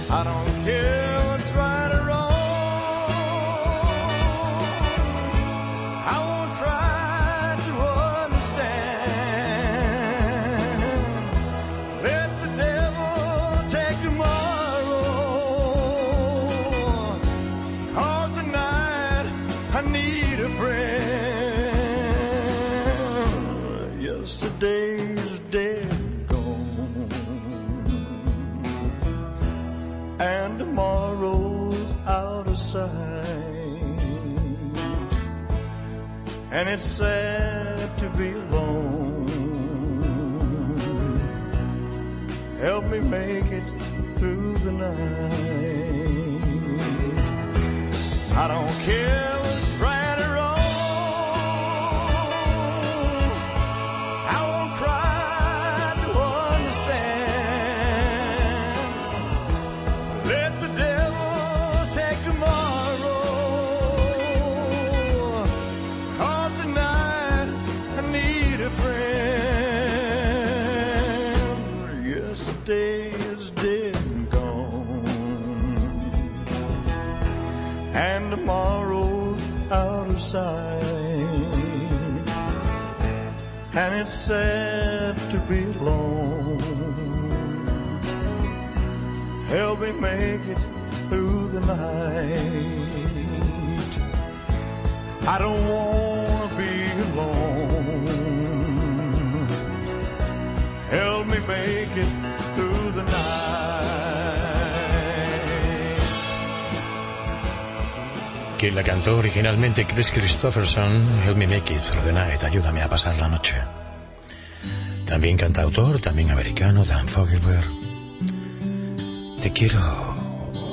I don't care. And it's sad to be alone. Help me make it through the night. I don't care tomorrow's out of sight. And it's sad to be alone. Help me make it through the night. I don't wanna be alone. Help me make it La cantó originalmente Chris Christopherson, Help Me Make It Through the Night, ayúdame a pasar la noche. También cantautor, también americano, Dan Fogelberg. Te quiero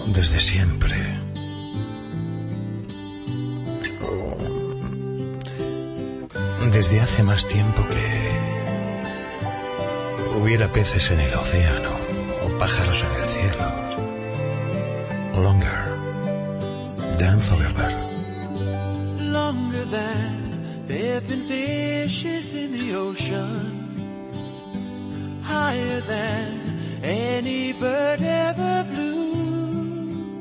desde siempre. Desde hace más tiempo que hubiera peces en el océano o pájaros en el cielo. Ocean, higher than any bird ever flew,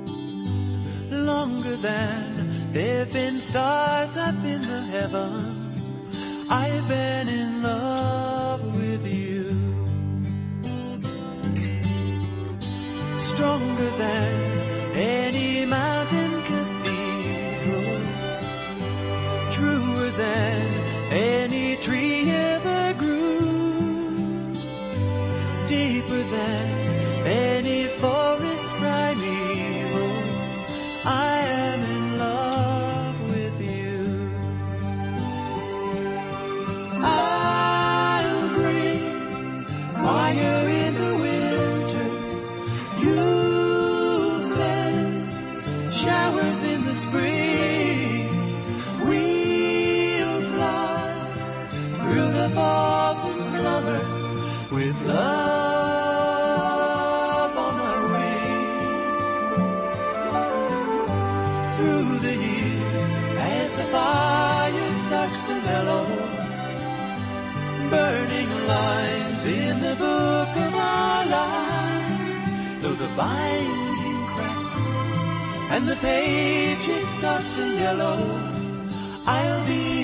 longer than there've been stars up in the heavens. I've been in love with you. Stronger than in the book of our lives, though the binding cracks and the pages start to yellow, I'll be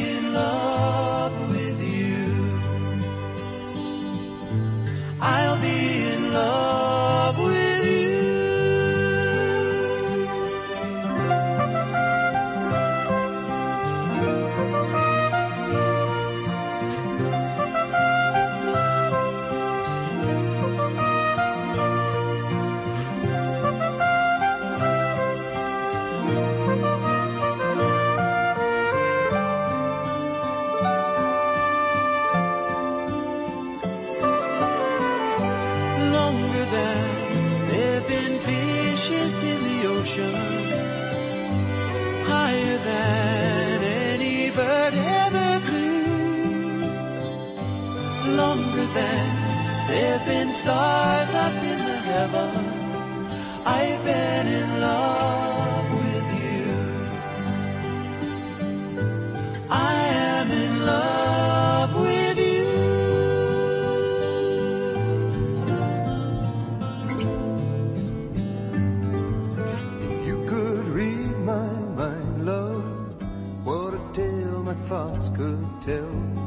tell.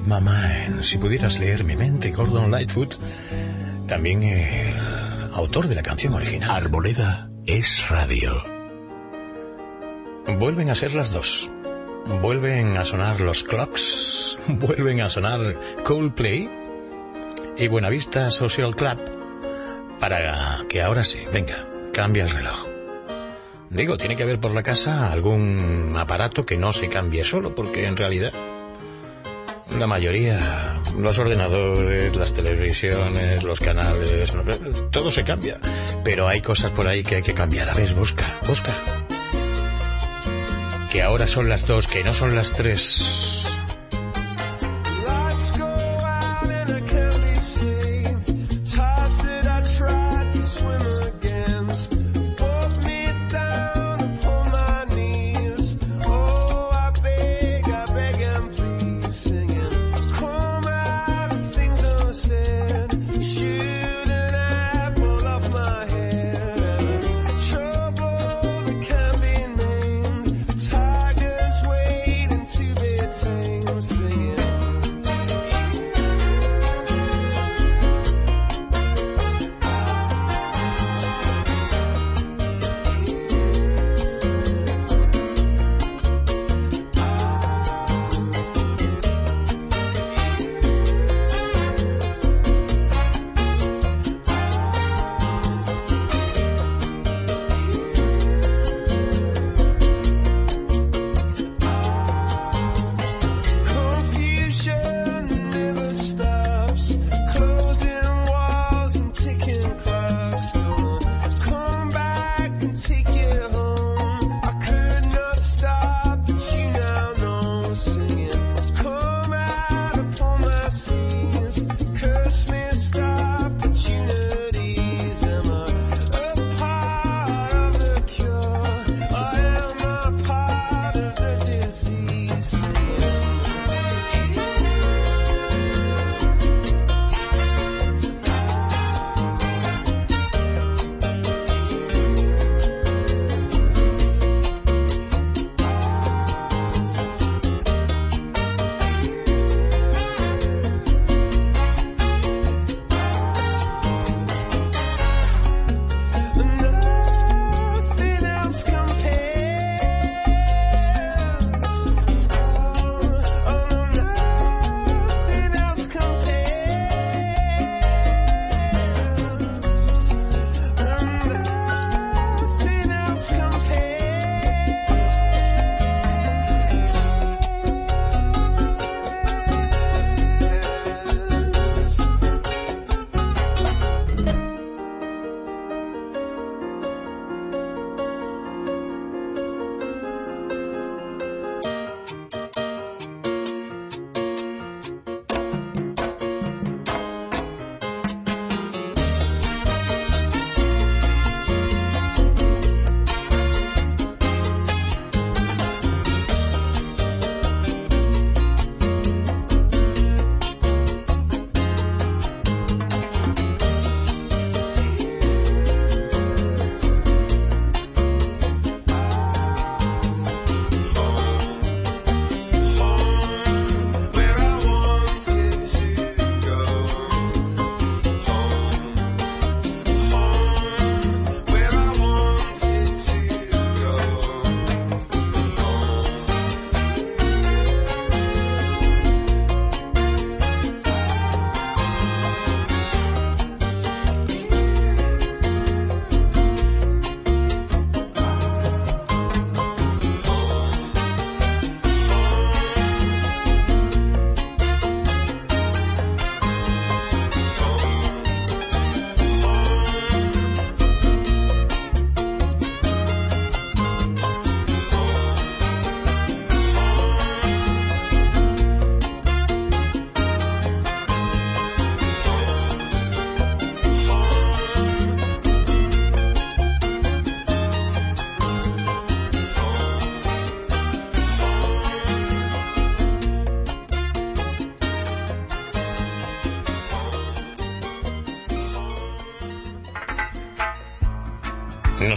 Read My Mind. Si pudieras leer mi mente, Gordon Lightfoot, también el autor de la canción original. Arboleda es radio. Vuelven a ser las dos. Vuelven a sonar los clocks. Vuelven a sonar Coldplay y Buenavista Social Club para que ahora sí, venga, cambia el reloj. Digo, tiene que haber por la casa algún aparato que no se cambie solo, porque en realidad la mayoría, los ordenadores, las televisiones, los canales, todo se cambia. Pero hay cosas por ahí que hay que cambiar. A ver, busca, busca. Que ahora son las dos, que no son las tres.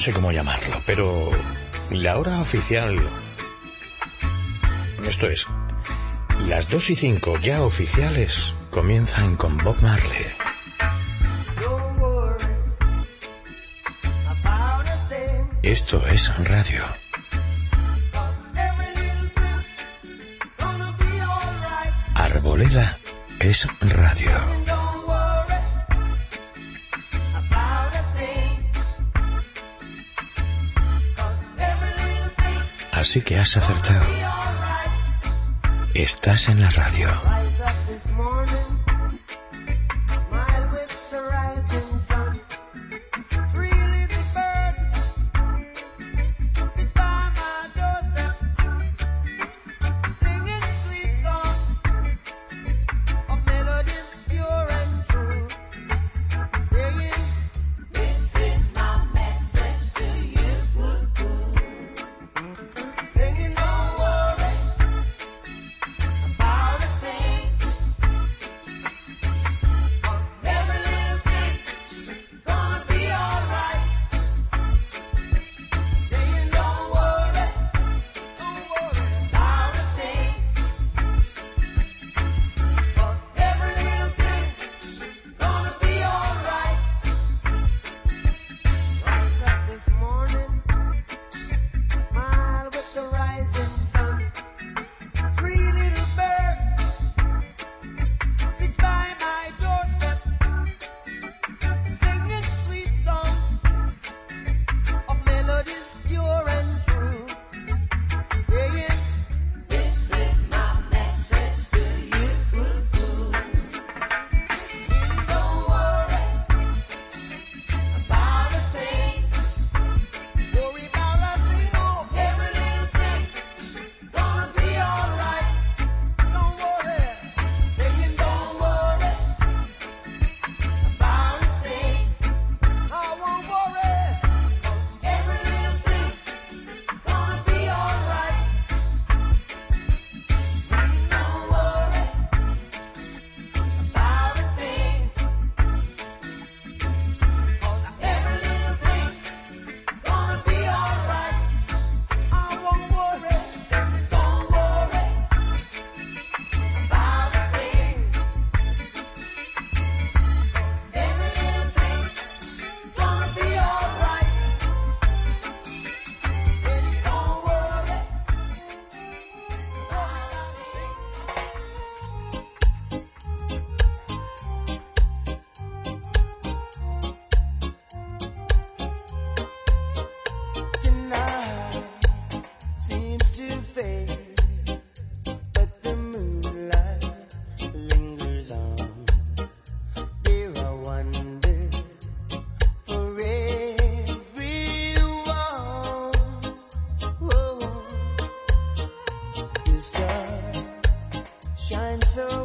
no sé cómo llamarlo, pero la hora oficial... Esto es, las 2 y 5 ya oficiales comienzan con Bob Marley. en la radio.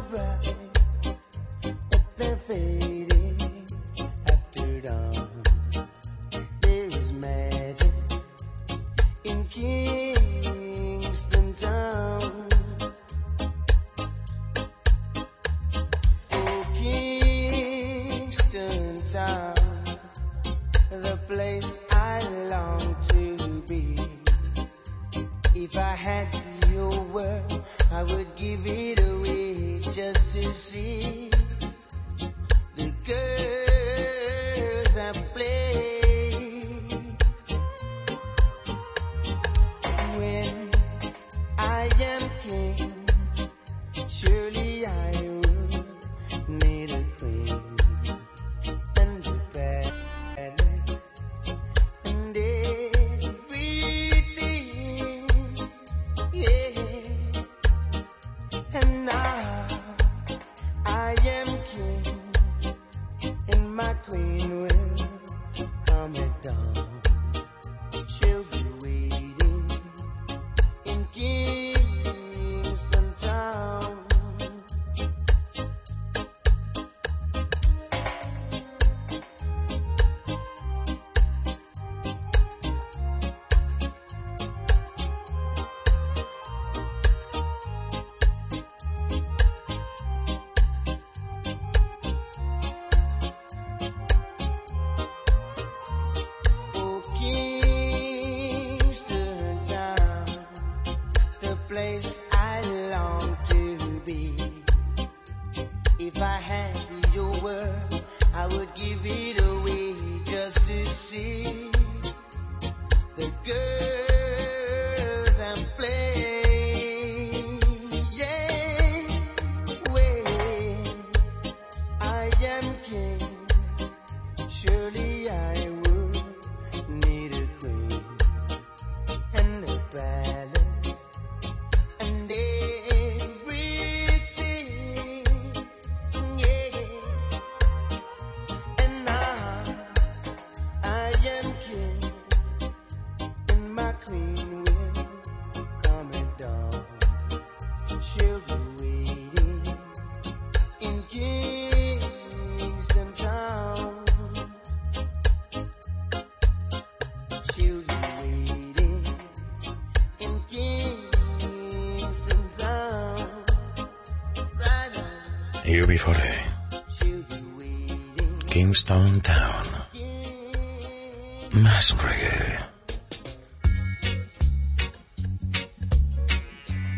breath. 1944. Kingston Town. Más reggae.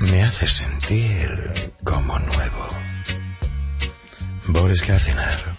Me hace sentir como nuevo. Boris Garciner.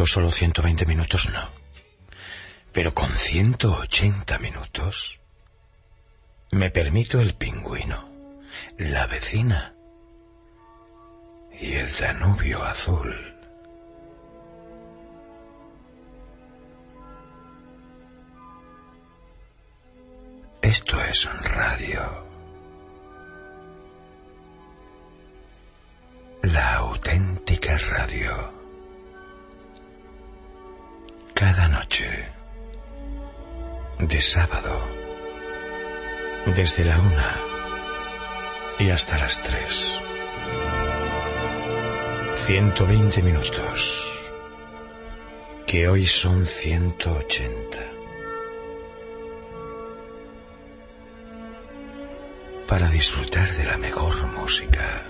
Tengo solo 120 minutos, no. Pero con 180 minutos, me permito el pingüino, la vecina y el Danubio azul. Esto es radio. La auténtica radio. Cada noche. De sábado. Desde la una. Y hasta las tres. 120 minutos. Que hoy son 180. Para disfrutar de la mejor música.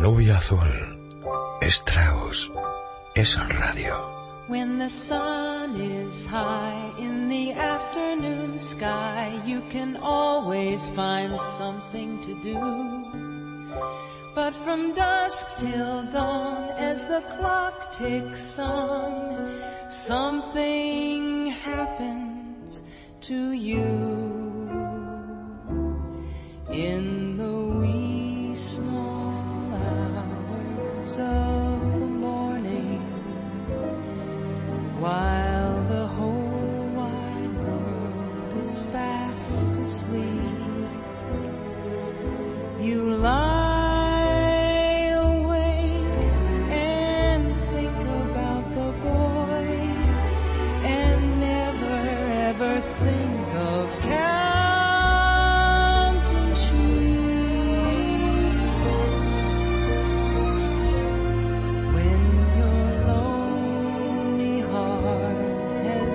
Nube azul, Strauss, es radio. When the sun is high in the afternoon sky, you can always find something to do. But from dusk till dawn, as the clock ticks on, something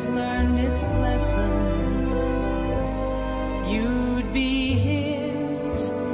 learned its lesson, you'd be his.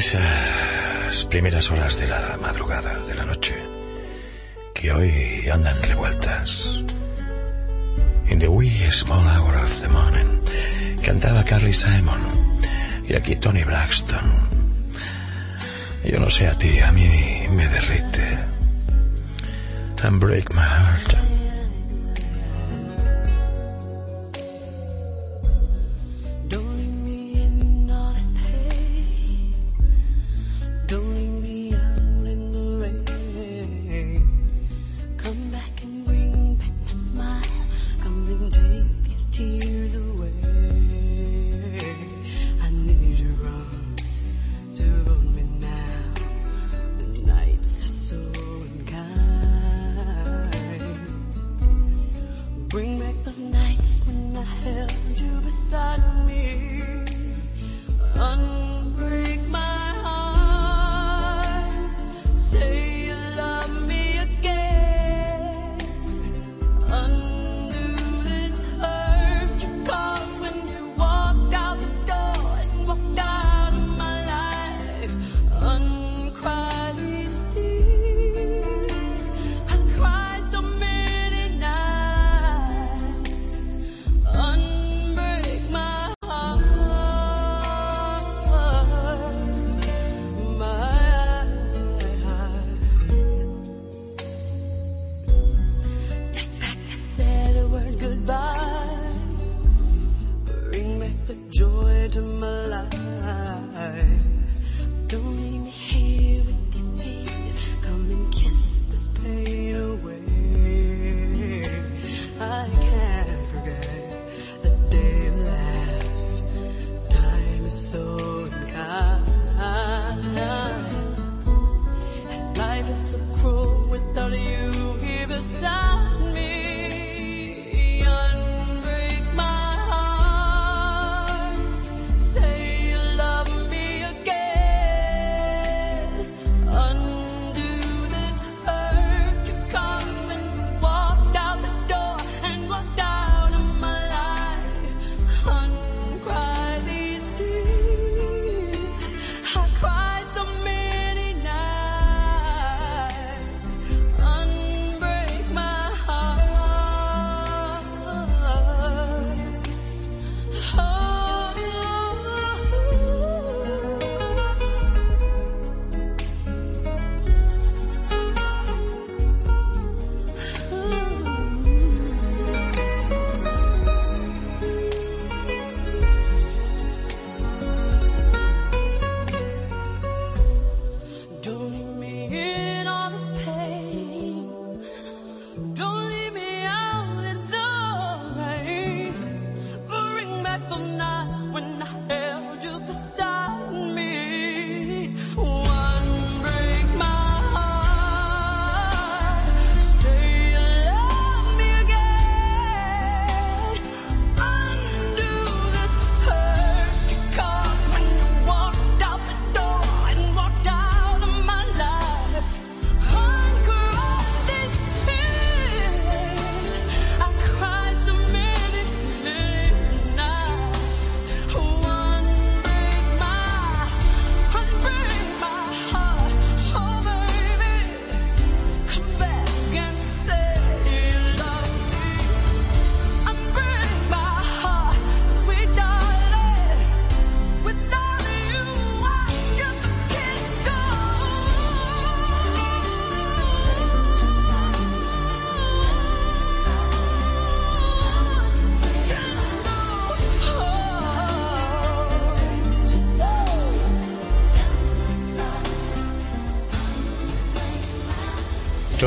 esas primeras horas de la madrugada, de la noche, que hoy andan revueltas. In the wee small hour of the morning, cantaba Carly Simon y aquí Tony Braxton. Yo no sé a ti, a mí me derrite. And break my heart.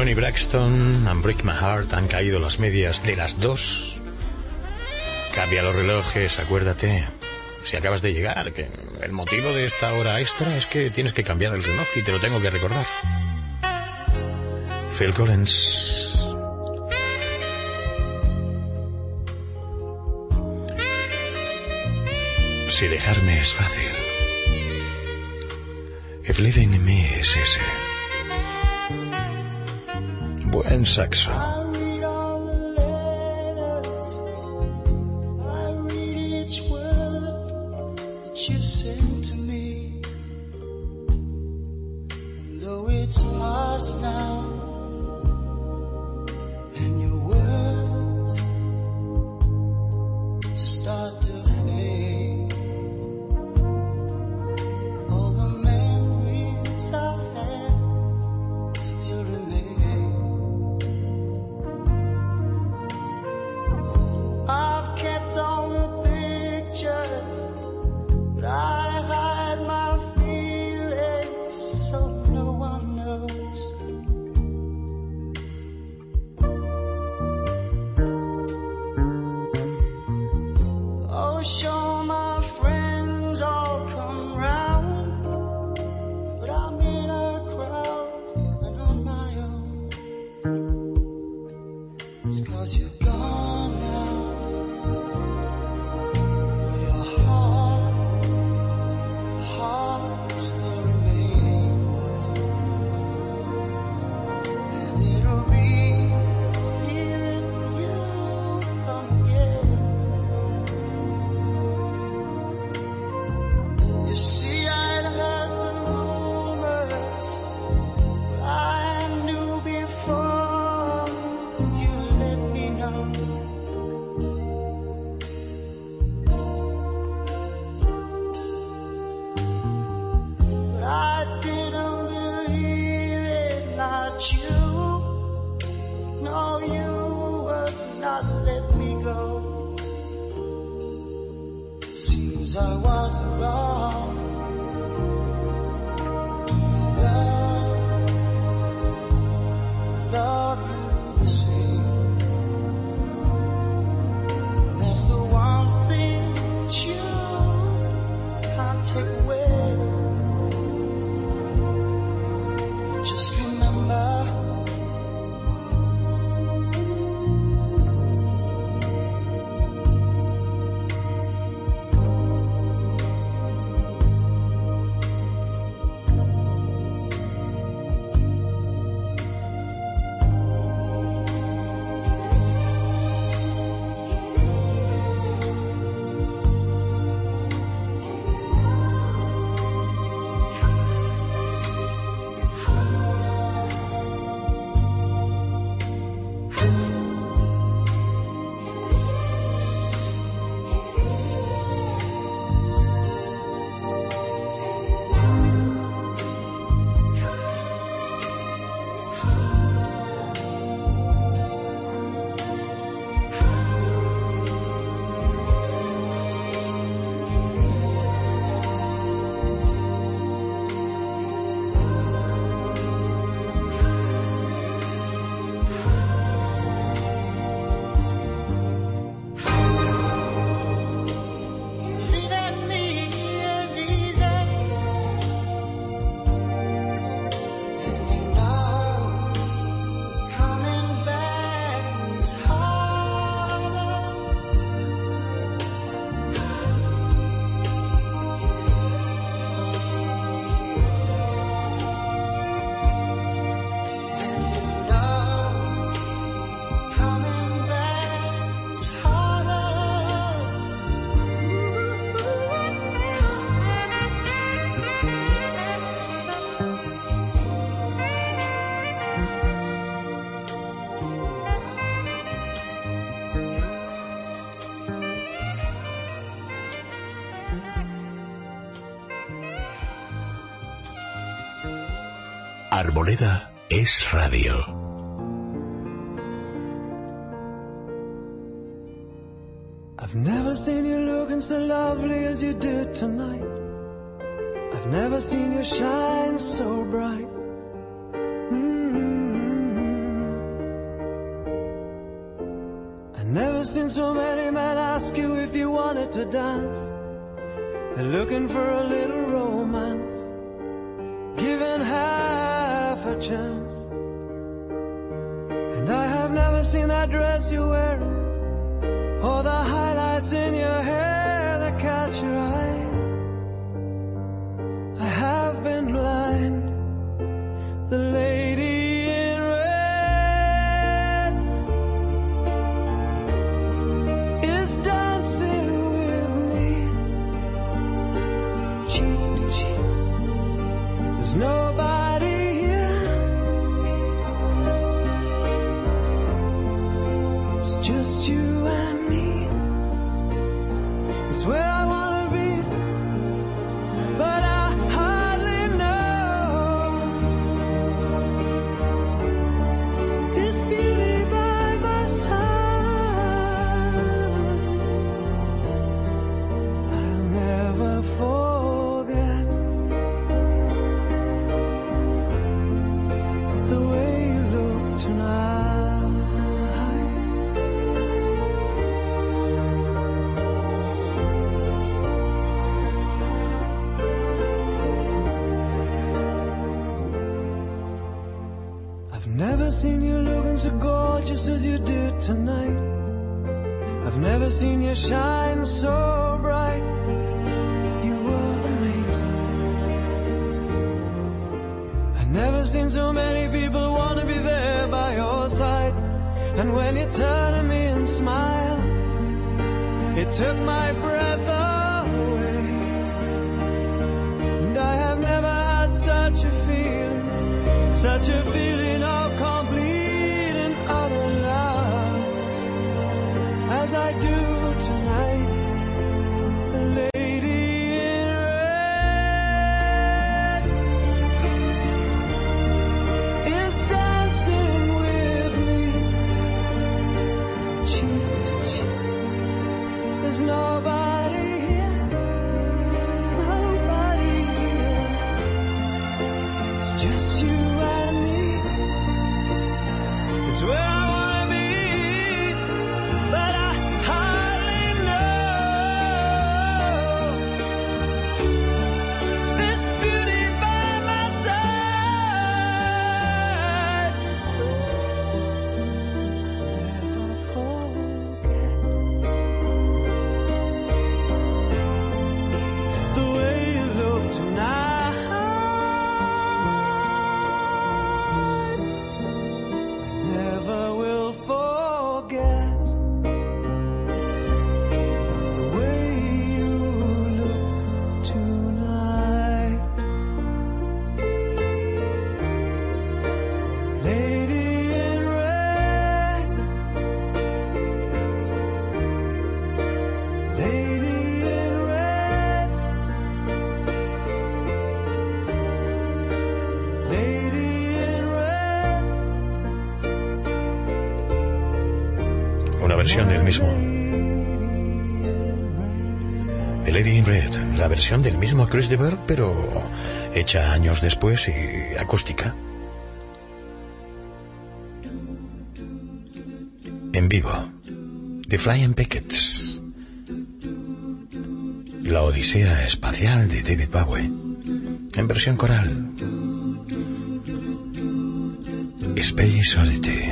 Tony Braxton and Break My Heart han caído las medias de las dos. Cambia los relojes, acuérdate. Si acabas de llegar, que el motivo de esta hora extra es que tienes que cambiar el reloj y te lo tengo que recordar. Phil Collins. Si dejarme es fácil. If living in me es ese. Buen saxo. Arboleda es radio. I've never seen you looking so lovely as you did tonight. I've never seen you shine so bright. Mm-hmm. I've never seen so many men ask you if you wanted to dance. They're looking for a little And I have never seen that dress you wear. just as you did tonight. I've never seen you shine so bright. You were amazing. I've never seen so many people want to be there by your side. And when you turn to me and smile, it took my breath away. And I have never had such a feeling, such a feeling. versión del mismo Chris de Burgh, pero hecha años después y acústica. En vivo, The Flying Pickets. La Odisea Espacial de David Bowie, en versión coral. Space Oddity.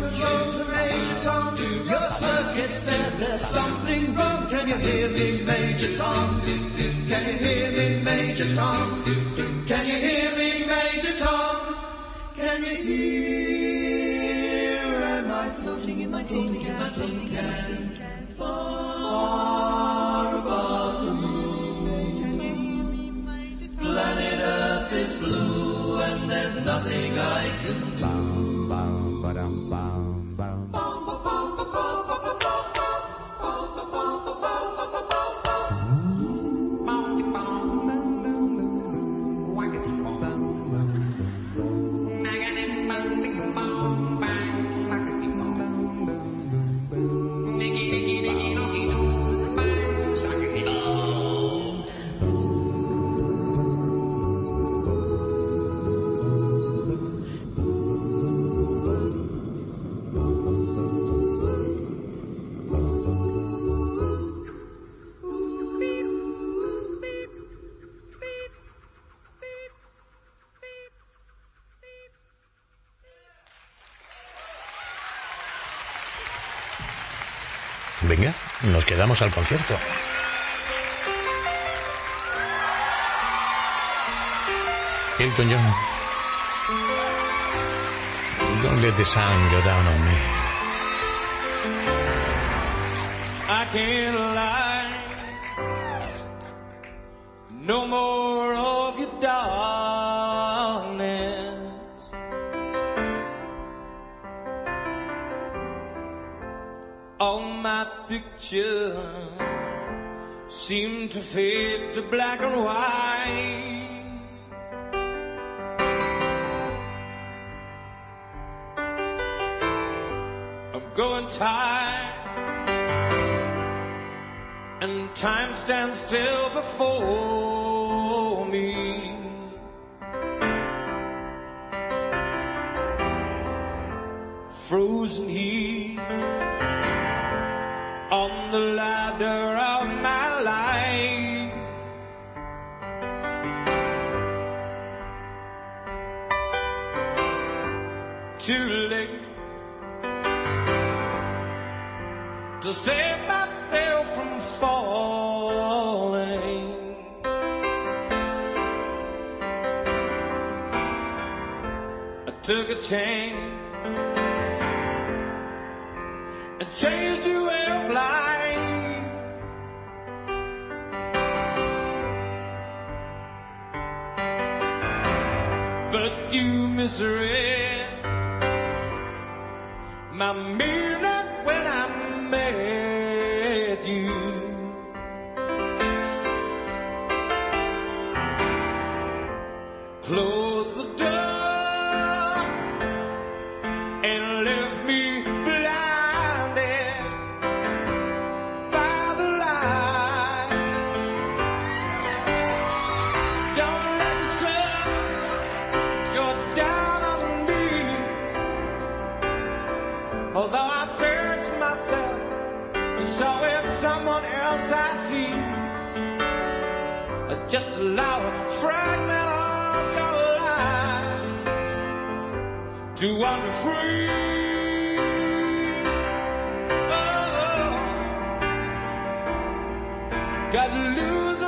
Control to Major Tom. Your circuit's dead. There's something wrong. Can you hear me, Major Tom? Can you hear me, Major Tom? Can you hear me, Major Tom? Can you hear? Am I floating in my tin can? tin can far above the moon? Planet Earth is blue and there's nothing I can bound. Quedamos al concierto. Elton John. Don't let the sun go down on me. I can't lie. No more of your darkness. Pictures seem to fade to black and white. I'm growing tired and time stands still before me. Frozen here on the ladder of my life. Too late to save myself from falling. I took a chance and changed your But you misread my meaning when I Just allow a fragment of your life to wander free. Oh, got losing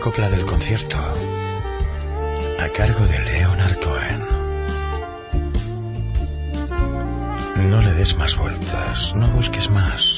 copla del concierto a cargo de Leonard Cohen. No le des más vueltas, no busques más.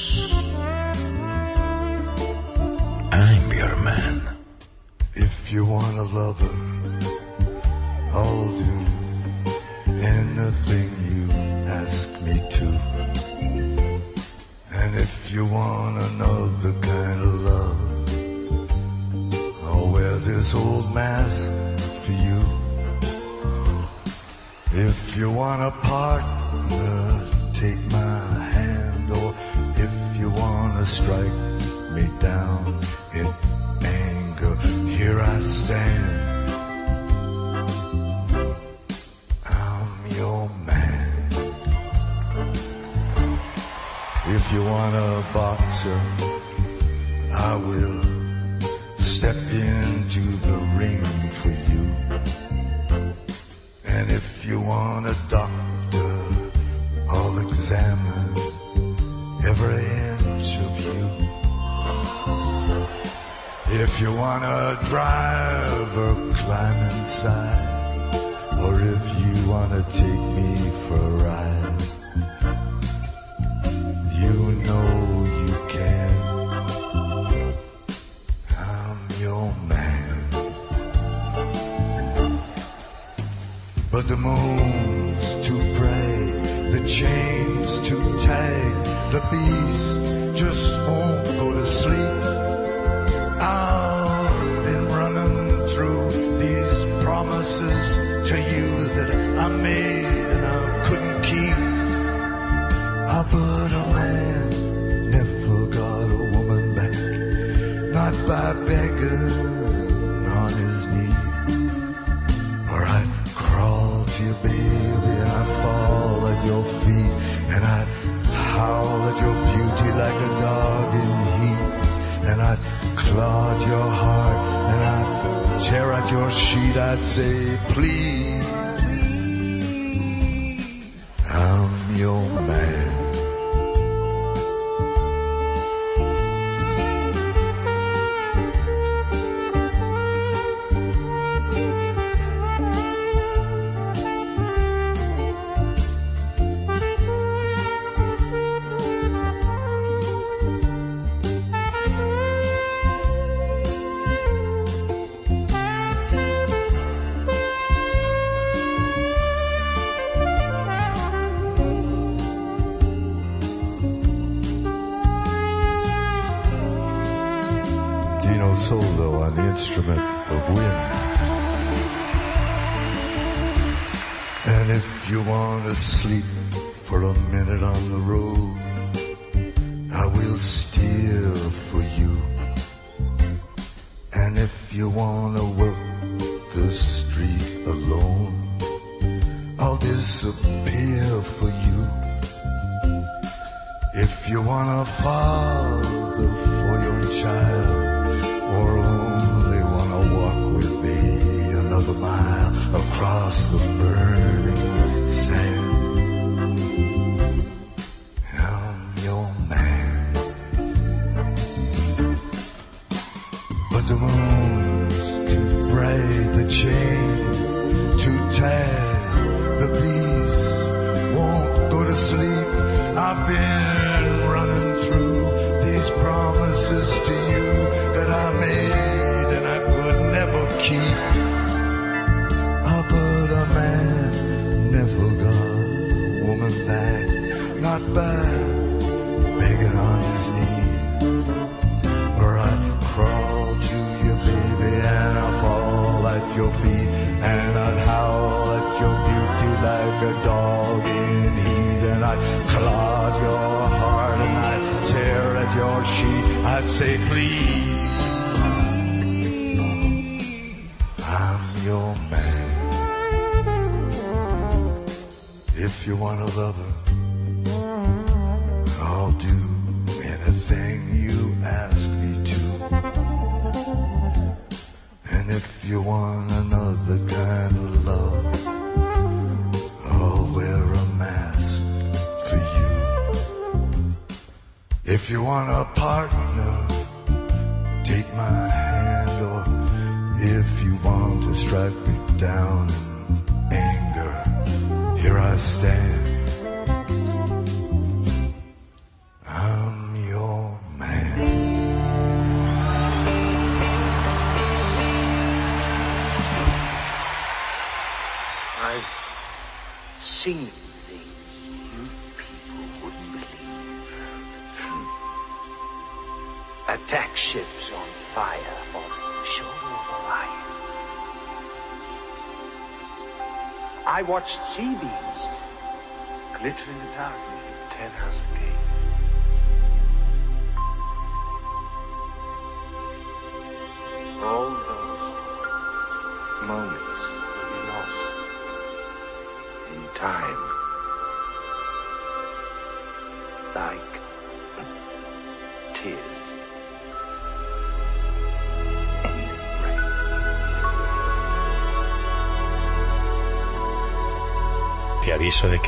watched Seabee.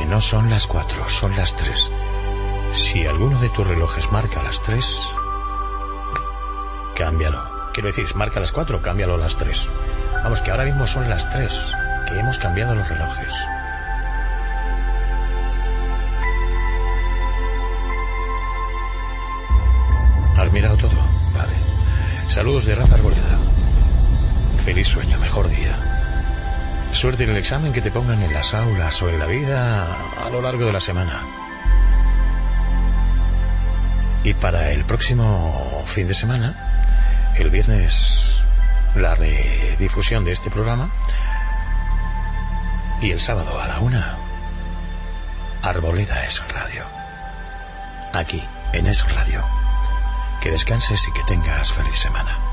no son las cuatro, son las tres. Si alguno de tus relojes marca las tres, cámbialo. Quiero decir, marca las cuatro, cámbialo a las tres. Vamos, que ahora mismo son las tres, que hemos cambiado los relojes. ¿Has mirado todo? Vale. Saludos de Rafa Arboleda. Feliz sueño, mejor día. Suerte en el examen que te pongan en las aulas o en la vida a lo largo de la semana. Y para el próximo fin de semana, el viernes, la redifusión de este programa. Y el sábado a la una, Arboleda es Radio. Aquí, en Es Radio. Que descanses y que tengas feliz semana.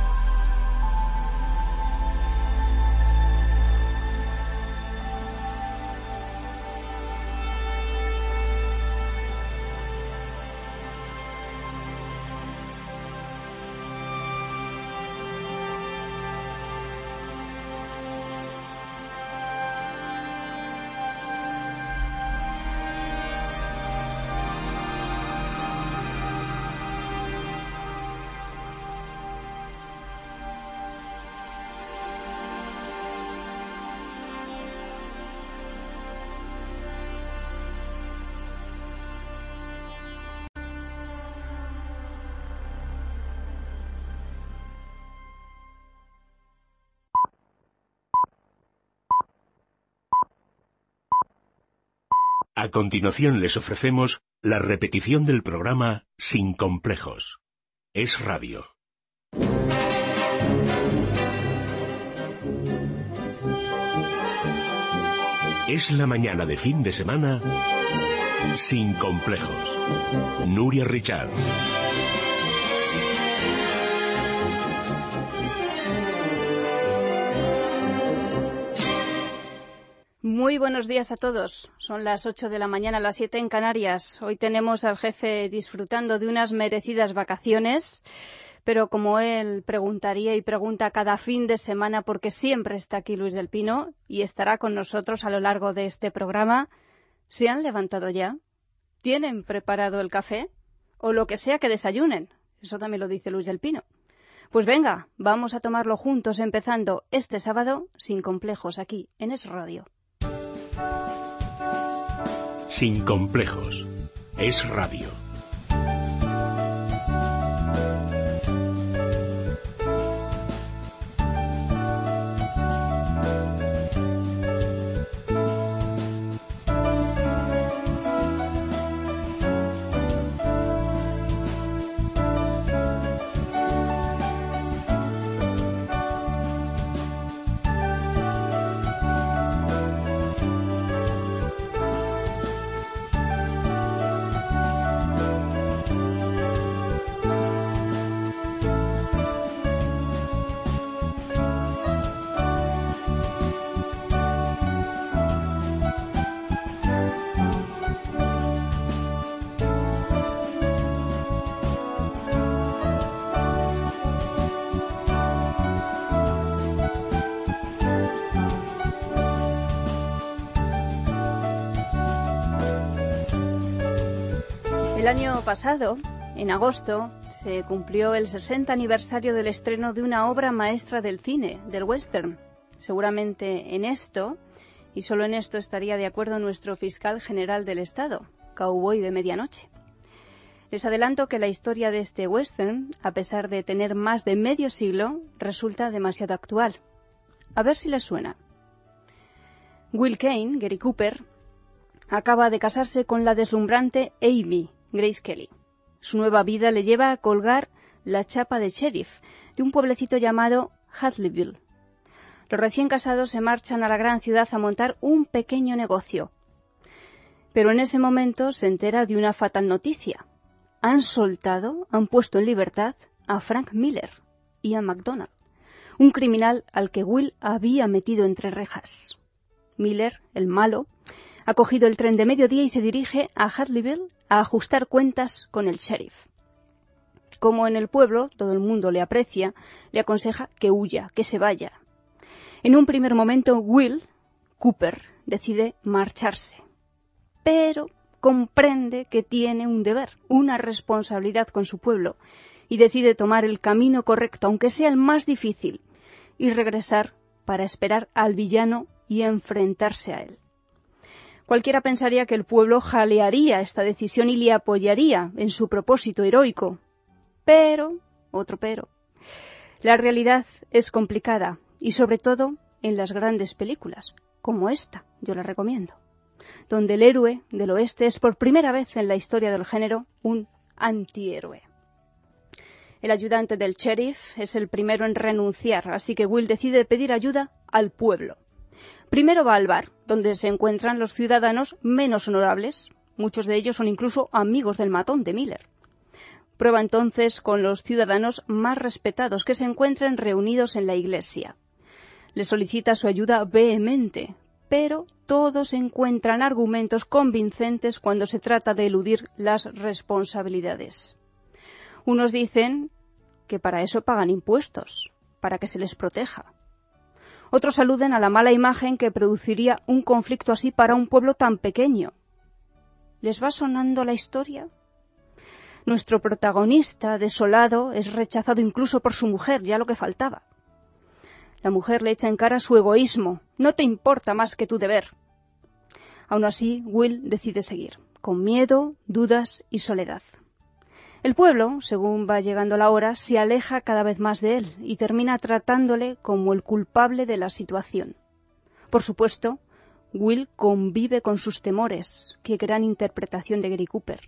A continuación les ofrecemos la repetición del programa Sin Complejos. Es Radio. Es la mañana de fin de semana Sin Complejos. Nuria Richard. Muy buenos días a todos. Son las 8 de la mañana, las 7 en Canarias. Hoy tenemos al jefe disfrutando de unas merecidas vacaciones, pero como él preguntaría y pregunta cada fin de semana, porque siempre está aquí Luis del Pino y estará con nosotros a lo largo de este programa, ¿se han levantado ya? ¿Tienen preparado el café? O lo que sea que desayunen. Eso también lo dice Luis del Pino. Pues venga, vamos a tomarlo juntos empezando este sábado sin complejos aquí en Es Radio. Sin Complejos. Es Radio. Año pasado, en agosto, se cumplió el 60 aniversario del estreno de una obra maestra del cine, del western. Seguramente en esto, y solo en esto estaría de acuerdo nuestro fiscal general del Estado, Cowboy de Medianoche. Les adelanto que la historia de este western, a pesar de tener más de medio siglo, resulta demasiado actual. A ver si les suena. Will Kane, Gary Cooper, acaba de casarse con la deslumbrante Amy, Grace Kelly. Su nueva vida le lleva a colgar la chapa de sheriff de un pueblecito llamado Hadleyville. Los recién casados se marchan a la gran ciudad a montar un pequeño negocio. Pero en ese momento se entera de una fatal noticia. Han soltado, han puesto en libertad a Frank Miller y a McDonald, un criminal al que Will había metido entre rejas. Miller, el malo, ha cogido el tren de mediodía y se dirige a Hadleyville a ajustar cuentas con el sheriff. Como en el pueblo todo el mundo le aprecia, le aconseja que huya, que se vaya. En un primer momento, Will, Cooper, decide marcharse. Pero comprende que tiene un deber, una responsabilidad con su pueblo, y decide tomar el camino correcto, aunque sea el más difícil, y regresar para esperar al villano y enfrentarse a él. Cualquiera pensaría que el pueblo jalearía esta decisión y le apoyaría en su propósito heroico. Pero, otro pero, la realidad es complicada y sobre todo en las grandes películas. como esta, yo la recomiendo, donde el héroe del oeste es por primera vez en la historia del género un antihéroe. El ayudante del sheriff es el primero en renunciar, así que Will decide pedir ayuda al pueblo. Primero va al bar, donde se encuentran los ciudadanos menos honorables. Muchos de ellos son incluso amigos del matón de Miller. Prueba entonces con los ciudadanos más respetados que se encuentran reunidos en la iglesia. Le solicita su ayuda vehemente, pero todos encuentran argumentos convincentes cuando se trata de eludir las responsabilidades. Unos dicen que para eso pagan impuestos, para que se les proteja. Otros aluden a la mala imagen que produciría un conflicto así para un pueblo tan pequeño. ¿Les va sonando la historia? Nuestro protagonista, desolado, es rechazado incluso por su mujer, ya lo que faltaba. La mujer le echa en cara su egoísmo. No te importa más que tu deber. Aun así, Will decide seguir, con miedo, dudas y soledad. El pueblo, según va llegando la hora, se aleja cada vez más de él y termina tratándole como el culpable de la situación. Por supuesto, Will convive con sus temores, qué gran interpretación de Gary Cooper,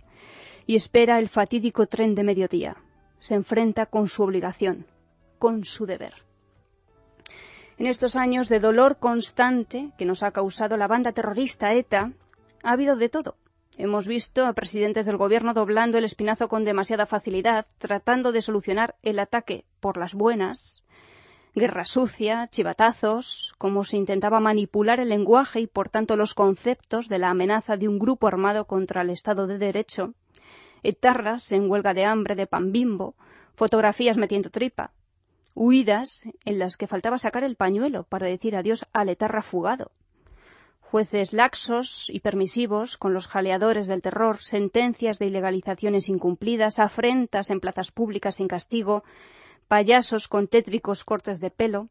y espera el fatídico tren de mediodía. Se enfrenta con su obligación, con su deber. En estos años de dolor constante que nos ha causado la banda terrorista ETA, ha habido de todo. Hemos visto a presidentes del gobierno doblando el espinazo con demasiada facilidad, tratando de solucionar el ataque por las buenas, guerra sucia, chivatazos, cómo se intentaba manipular el lenguaje y por tanto los conceptos de la amenaza de un grupo armado contra el Estado de Derecho, etarras en huelga de hambre de pan bimbo, fotografías metiendo tripa, huidas en las que faltaba sacar el pañuelo para decir adiós al etarra fugado, jueces laxos y permisivos con los jaleadores del terror, sentencias de ilegalizaciones incumplidas, afrentas en plazas públicas sin castigo, payasos con tétricos cortes de pelo,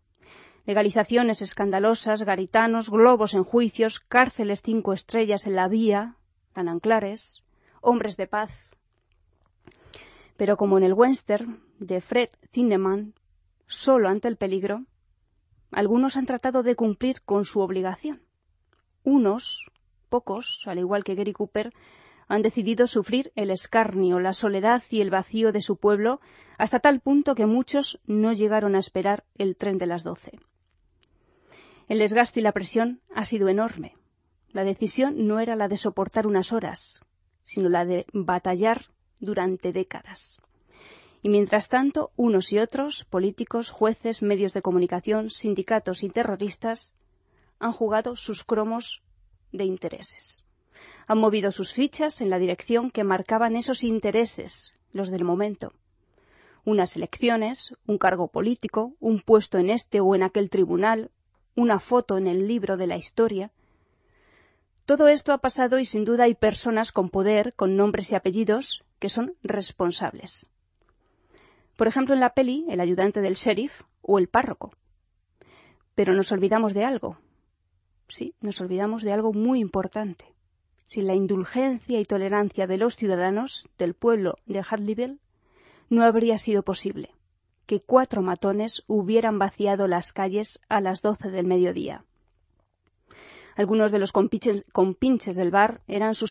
legalizaciones escandalosas, garitanos, globos en juicios, cárceles cinco estrellas en la vía, Ananclares, hombres de paz. Pero como en el western de Fred Zinnemann, solo ante el peligro, algunos han tratado de cumplir con su obligación. Unos, pocos, al igual que Gary Cooper, han decidido sufrir el escarnio, la soledad y el vacío de su pueblo hasta tal punto que muchos no llegaron a esperar el tren de las doce. El desgaste y la presión ha sido enorme. La decisión no era la de soportar unas horas, sino la de batallar durante décadas. Y mientras tanto, unos y otros, políticos, jueces, medios de comunicación, sindicatos y terroristas, han jugado sus cromos de intereses. Han movido sus fichas en la dirección que marcaban esos intereses, los del momento. Unas elecciones, un cargo político, un puesto en este o en aquel tribunal, una foto en el libro de la historia. Todo esto ha pasado y sin duda hay personas con poder, con nombres y apellidos, que son responsables. Por ejemplo, en la peli, el ayudante del sheriff o el párroco. Pero nos olvidamos de algo. Sí, nos olvidamos de algo muy importante. Sin la indulgencia y tolerancia de los ciudadanos del pueblo de Hadleyville, no habría sido posible que cuatro matones hubieran vaciado las calles a las doce del mediodía. Algunos de los compinches, compinches del bar eran sus